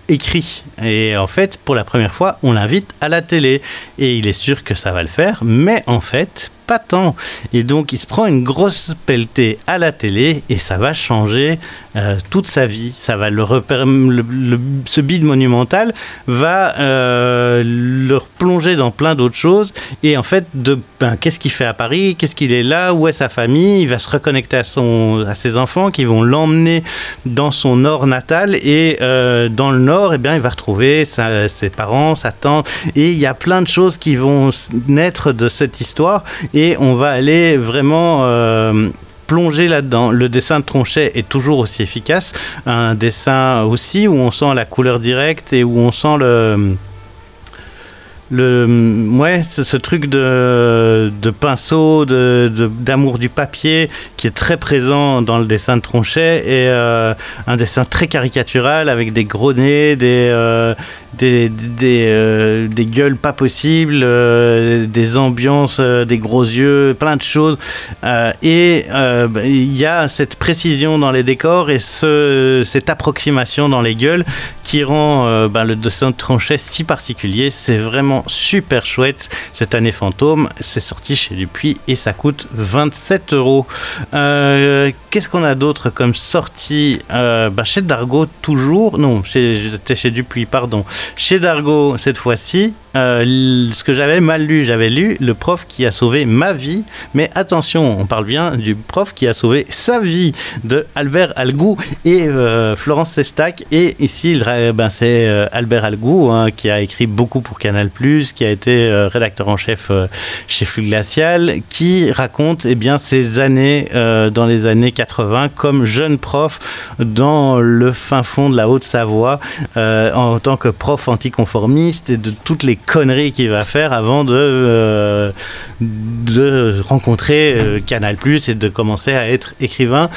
écrit. Et en fait, pour la première fois, on l'invite à la télé. Et il est sûr que ça va le faire, mais en fait, pas tant. Et donc, il se prend une grosse pelletée à la télé et ça va changer euh, toute sa vie. Ça va le, repérer- le- ce bide monumental va euh, le replonger dans plein d'autres choses. Et en fait, de ben, qu'est-ce qu'il fait à Paris? Qu'est-ce qu'il est là? Où est sa famille? Il va se reconnecter à, son, à ses enfants qui vont l'emmener dans son nord natal. Et euh, dans le nord, eh bien, il va retrouver sa- ses parents, sa tante. Et il y a plein de choses qui vont naître de cette histoire. Et on va aller vraiment. euh, plonger là-dedans. Le dessin de Tronchet est toujours aussi efficace. Un dessin aussi où on sent la couleur directe et où on sent le le, ouais, ce, truc de, de pinceau, de, d'amour du papier, qui est très présent dans le dessin de Tronchet, et euh, un dessin très caricatural avec des gros nez, des, euh, des, euh, des gueules pas possibles, des ambiances, des gros yeux, plein de choses. Et bah, il y a cette précision dans les décors et ce, cette approximation dans les gueules qui rend bah, le dessin de Tronchet si particulier. C'est vraiment super chouette. Cette année fantôme, c'est sorti chez Dupuis et ça coûte 27 euros. Euh, Qu'est-ce qu'on a d'autre comme sortie Euh, bah, Chez Dargo, toujours. Non, j'étais chez Dupuis, pardon. Chez Dargo, cette fois-ci, euh, ce que j'avais mal lu, j'avais lu Le prof qui a sauvé ma vie. Mais attention, on parle bien du prof qui a sauvé sa vie de Albert Algou et Florence Sestac. Et ici, ben, c'est Albert Algou hein, qui a écrit beaucoup pour Canal, qui a été euh, rédacteur en chef euh, chez Flux Glacial, qui raconte eh bien, ses années euh, dans les années 80 comme jeune prof dans le fin fond de la Haute-Savoie en tant que prof anticonformiste et de toutes les conneries qu'il va faire avant de, de rencontrer Canal et de commencer à être écrivain.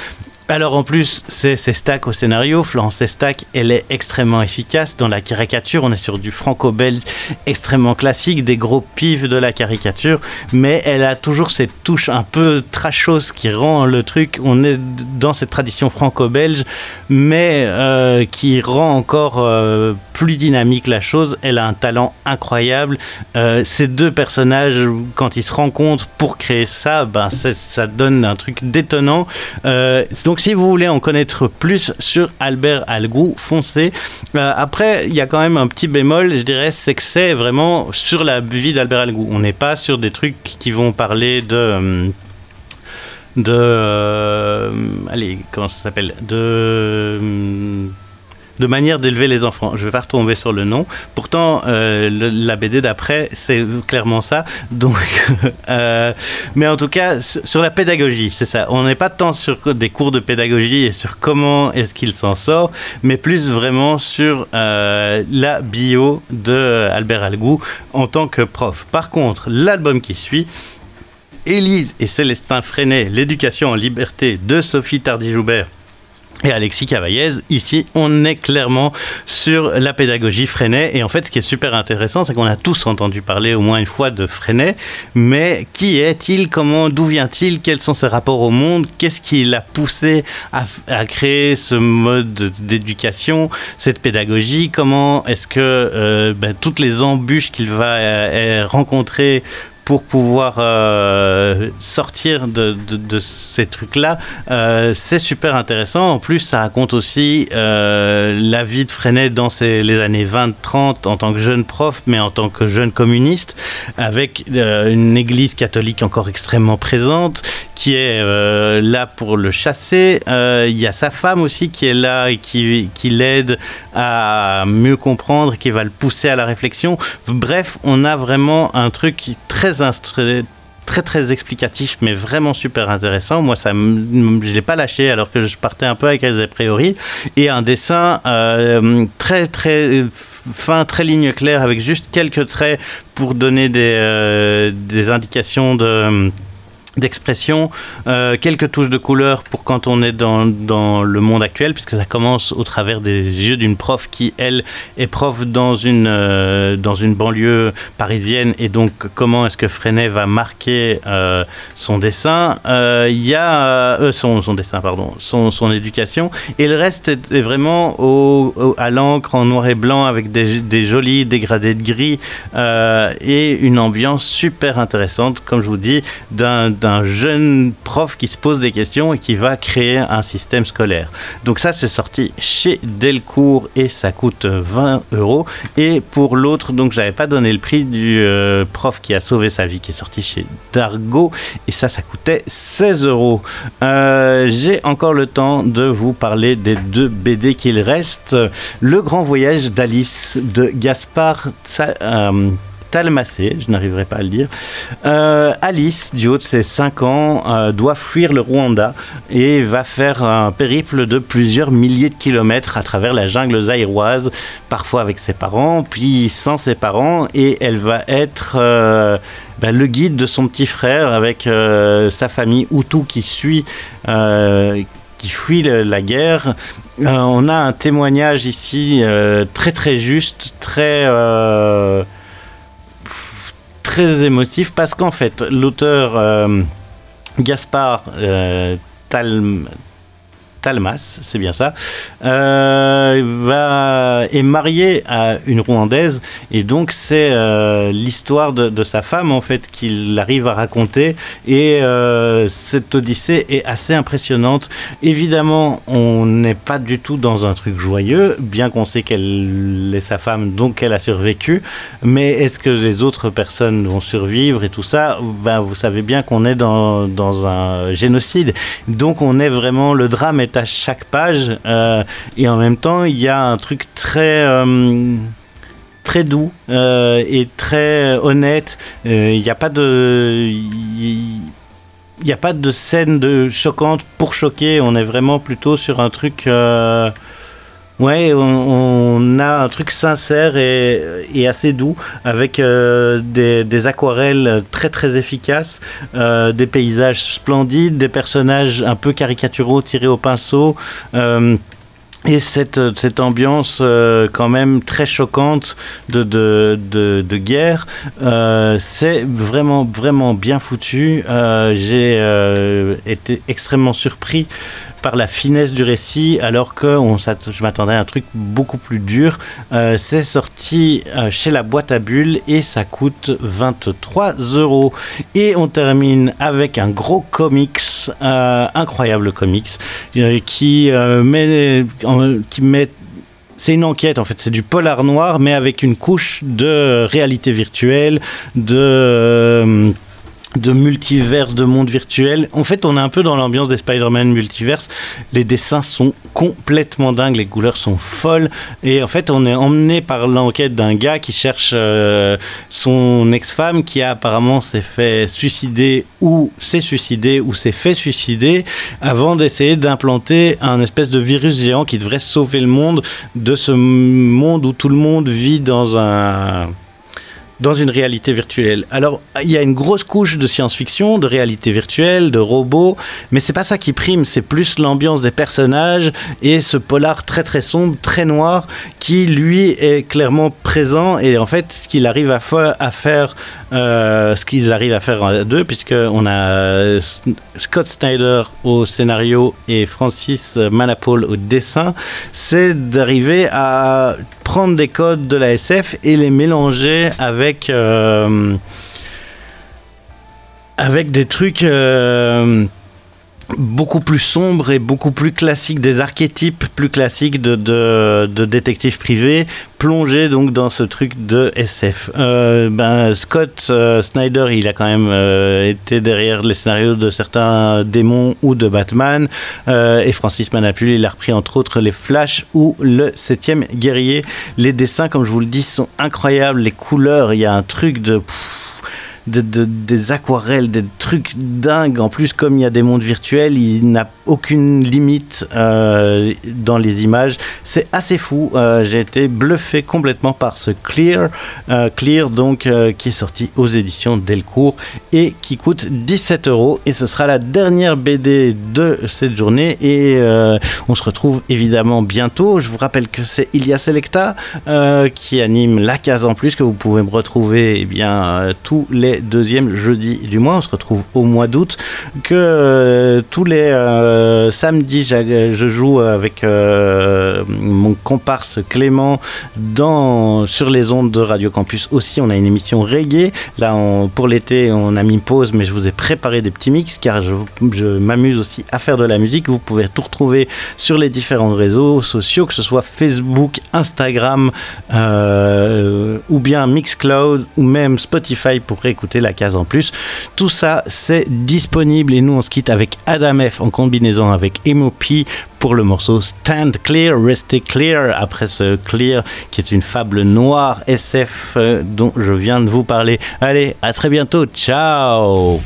Alors en plus, c'est Stack au scénario. Florence Stack, elle est extrêmement efficace dans la caricature. On est sur du franco-belge extrêmement classique, des gros pifs de la caricature, mais elle a toujours cette touche un peu trashos qui rend le truc. On est dans cette tradition franco-belge, mais euh, qui rend encore euh, plus dynamique la chose. Elle a un talent incroyable. Euh, ces deux personnages, quand ils se rencontrent pour créer ça, ben, ça donne un truc détonnant. Euh, donc si vous voulez en connaître plus sur Albert Algou, foncez. Euh, après, il y a quand même un petit bémol, je dirais, c'est que c'est vraiment sur la vie d'Albert Algou. On n'est pas sur des trucs qui vont parler de... euh, de euh, allez comment ça s'appelle? De de manière d'élever les enfants. Je vais pas retomber sur le nom. Pourtant, euh, la BD d'après, c'est clairement ça. Donc, (laughs) euh, mais en tout cas, sur sur la pédagogie, c'est ça. On n'est pas tant sur des cours de pédagogie et sur comment est-ce qu'il s'en sort, mais plus vraiment sur euh, la bio de Albert Algou en tant que prof. Par contre, l'album qui suit, Élise et Célestin Freinet, l'éducation en liberté de Sophie Tardy-Joubert et Alexis Cavaillez. Ici, on est clairement sur la pédagogie Freinet. Et en fait, ce qui est super intéressant, c'est qu'on a tous entendu parler au moins une fois de Freinet. Mais qui est-il? Comment? D'où vient-il? Quels sont ses rapports au monde? Qu'est-ce qui l'a poussé à, créer ce mode d'éducation, cette pédagogie? Comment est-ce que euh, ben, toutes les embûches qu'il va euh, rencontrer pour pouvoir euh, sortir de, de- ces trucs-là, euh, c'est super intéressant. En plus, ça raconte aussi euh, la vie de Freinet dans les années 20-30 en tant que jeune prof, mais en tant que jeune communiste, avec euh, une église catholique encore extrêmement présente, qui est là pour le chasser. Il y a sa femme aussi qui est là et qui, qui l'aide à mieux comprendre, qui va le pousser à la réflexion. Bref, on a vraiment un truc est très très explicatif mais vraiment super intéressant. Moi ça je l'ai pas lâché alors que je partais un peu avec les a priori. Et un dessin euh, très très fin très ligne claire avec juste quelques traits pour donner des, euh, des indications de d'expression, euh, quelques touches de couleur pour quand on est dans, dans le monde actuel, puisque ça commence au travers des yeux d'une prof qui, elle, est prof dans une, euh, dans une banlieue parisienne, et donc comment est-ce que Freinet va marquer euh, son dessin, il y a son, son dessin, pardon, son, son éducation, et le reste est, vraiment au, à l'encre en noir et blanc avec des, des jolis dégradés de gris et une ambiance super intéressante, comme je vous dis, d'un d'un jeune prof qui se pose des questions et qui va créer un système scolaire. Donc ça, c'est sorti chez Delcourt et ça coûte 20 euros. Et pour l'autre, donc j'avais pas donné le prix du euh, prof qui a sauvé sa vie, qui est sorti chez Dargo, et ça, ça coûtait 16 euros. Euh, J'ai encore le temps de vous parler des deux BD qu'il reste. Le Grand Voyage d'Alice de Gaspard euh, Talmacé, je n'arriverai pas à le dire. Euh, Alice, du haut de ses 5 ans, euh, doit fuir le Rwanda et va faire un périple de plusieurs milliers de kilomètres à travers la jungle zaïroise, parfois avec ses parents, puis sans ses parents, et elle va être euh, ben, le guide de son petit frère avec sa famille Hutu qui suit. qui fuit la guerre. On a un témoignage ici très très juste, très très émotif parce qu'en fait l'auteur euh, Gaspard euh, Talm- Talmas, c'est bien ça, euh, va, est marié à une Rwandaise et donc c'est euh, l'histoire de, sa femme en fait qu'il arrive à raconter et euh, cette odyssée est assez impressionnante. Évidemment, on n'est pas du tout dans un truc joyeux, bien qu'on sait qu'elle est sa femme, donc elle a survécu. Mais est-ce que les autres personnes vont survivre et tout ça? Ben, Vous savez bien qu'on est dans, dans un génocide. Donc on est vraiment, le drame est à chaque page. euh, et en même temps, il y a un truc très... euh, très doux euh, et très honnête. Il n'y a pas de... il n'y a pas de scène de choquante pour choquer. On est vraiment plutôt sur un truc. Ouais, on, a un truc sincère et, assez doux avec euh, des, aquarelles très très efficaces, euh, des paysages splendides, des personnages un peu caricaturaux tirés au pinceau. euh, et cette, ambiance quand même très choquante de, guerre, c'est vraiment, vraiment bien foutu. J'ai été extrêmement surpris par la finesse du récit, alors que on je m'attendais à un truc beaucoup plus dur. Euh, c'est sorti euh, chez la boîte à bulles et ça coûte 23 euros. Et on termine avec un gros comics, euh, incroyable comics, qui, met, qui met c'est une enquête en fait, c'est du polar noir mais avec une couche de réalité virtuelle, de de multiverse, de monde virtuel. En fait, on est un peu dans l'ambiance des Spider-Man multiverse. Les dessins sont complètement dingues, les couleurs sont folles. Et en fait, on est emmené par l'enquête d'un gars qui cherche euh, son ex-femme qui a apparemment s'est fait suicider ou s'est suicidé ou s'est fait suicider avant d'essayer d'implanter un espèce de virus géant qui devrait sauver le monde de ce monde où tout le monde vit dans un dans une réalité virtuelle. Alors, il y a une grosse couche de science-fiction, de réalité virtuelle, de robots, mais c'est pas ça qui prime, c'est plus l'ambiance des personnages et ce polar très très sombre, très noir, qui lui est clairement présent et en fait, ce qu'il arrive à, fa- à faire, euh, ce qu'ils arrivent à faire à deux, puisque on a euh, Scott Snyder au scénario et Francis Manapole au dessin, c'est d'arriver à prendre des codes de la SF et les mélanger avec euh, avec des trucs euh, beaucoup plus sombres et beaucoup plus classiques, des archétypes plus classiques de, de, de détectives privés, plongés donc dans ce truc de SF. Euh, ben, Scott euh, Snyder, il a quand même euh, été derrière les scénarios de certains démons ou de Batman, et Francis Manapul, il a repris entre autres les Flash ou le septième guerrier. Les dessins, comme je vous le dis, sont incroyables, les couleurs, il y a un truc de... de- de- des aquarelles, des trucs dingues. En plus, comme il y a des mondes virtuels, il n'a aucune limite euh, dans les images. C'est assez fou. Euh, J'ai été bluffé complètement par ce Clear, euh, Clear donc qui est sorti aux éditions Delcourt et qui coûte 17 euros. Et ce sera la dernière BD de cette journée. Et on se retrouve évidemment bientôt. Je vous rappelle que c'est Ilia Selecta qui anime la case en plus que vous pouvez me retrouver eh bien tous les deuxièmes jeudis du mois. On se retrouve au mois d'août. Que euh, tous les euh, samedis, je joue avec euh, mon comparse Clément dans sur les ondes de Radio Campus aussi. On a une émission reggae. Là, on- pour l'été, on a mis pause, mais je vous ai préparé des petits mix car je, m'amuse aussi à faire de la musique. Vous pouvez tout retrouver sur les différents réseaux sociaux, que ce soit Facebook, Instagram ou bien Mixcloud ou même Spotify pour écouter la case en plus. Tout ça, c'est disponible et nous, on se quitte avec Adam F en combinaison avec Emopi pour le morceau Stand Clear, Restez Clear, après ce Clear qui est une fable noire SF euh, dont je viens de vous parler. Allez, à très bientôt, ciao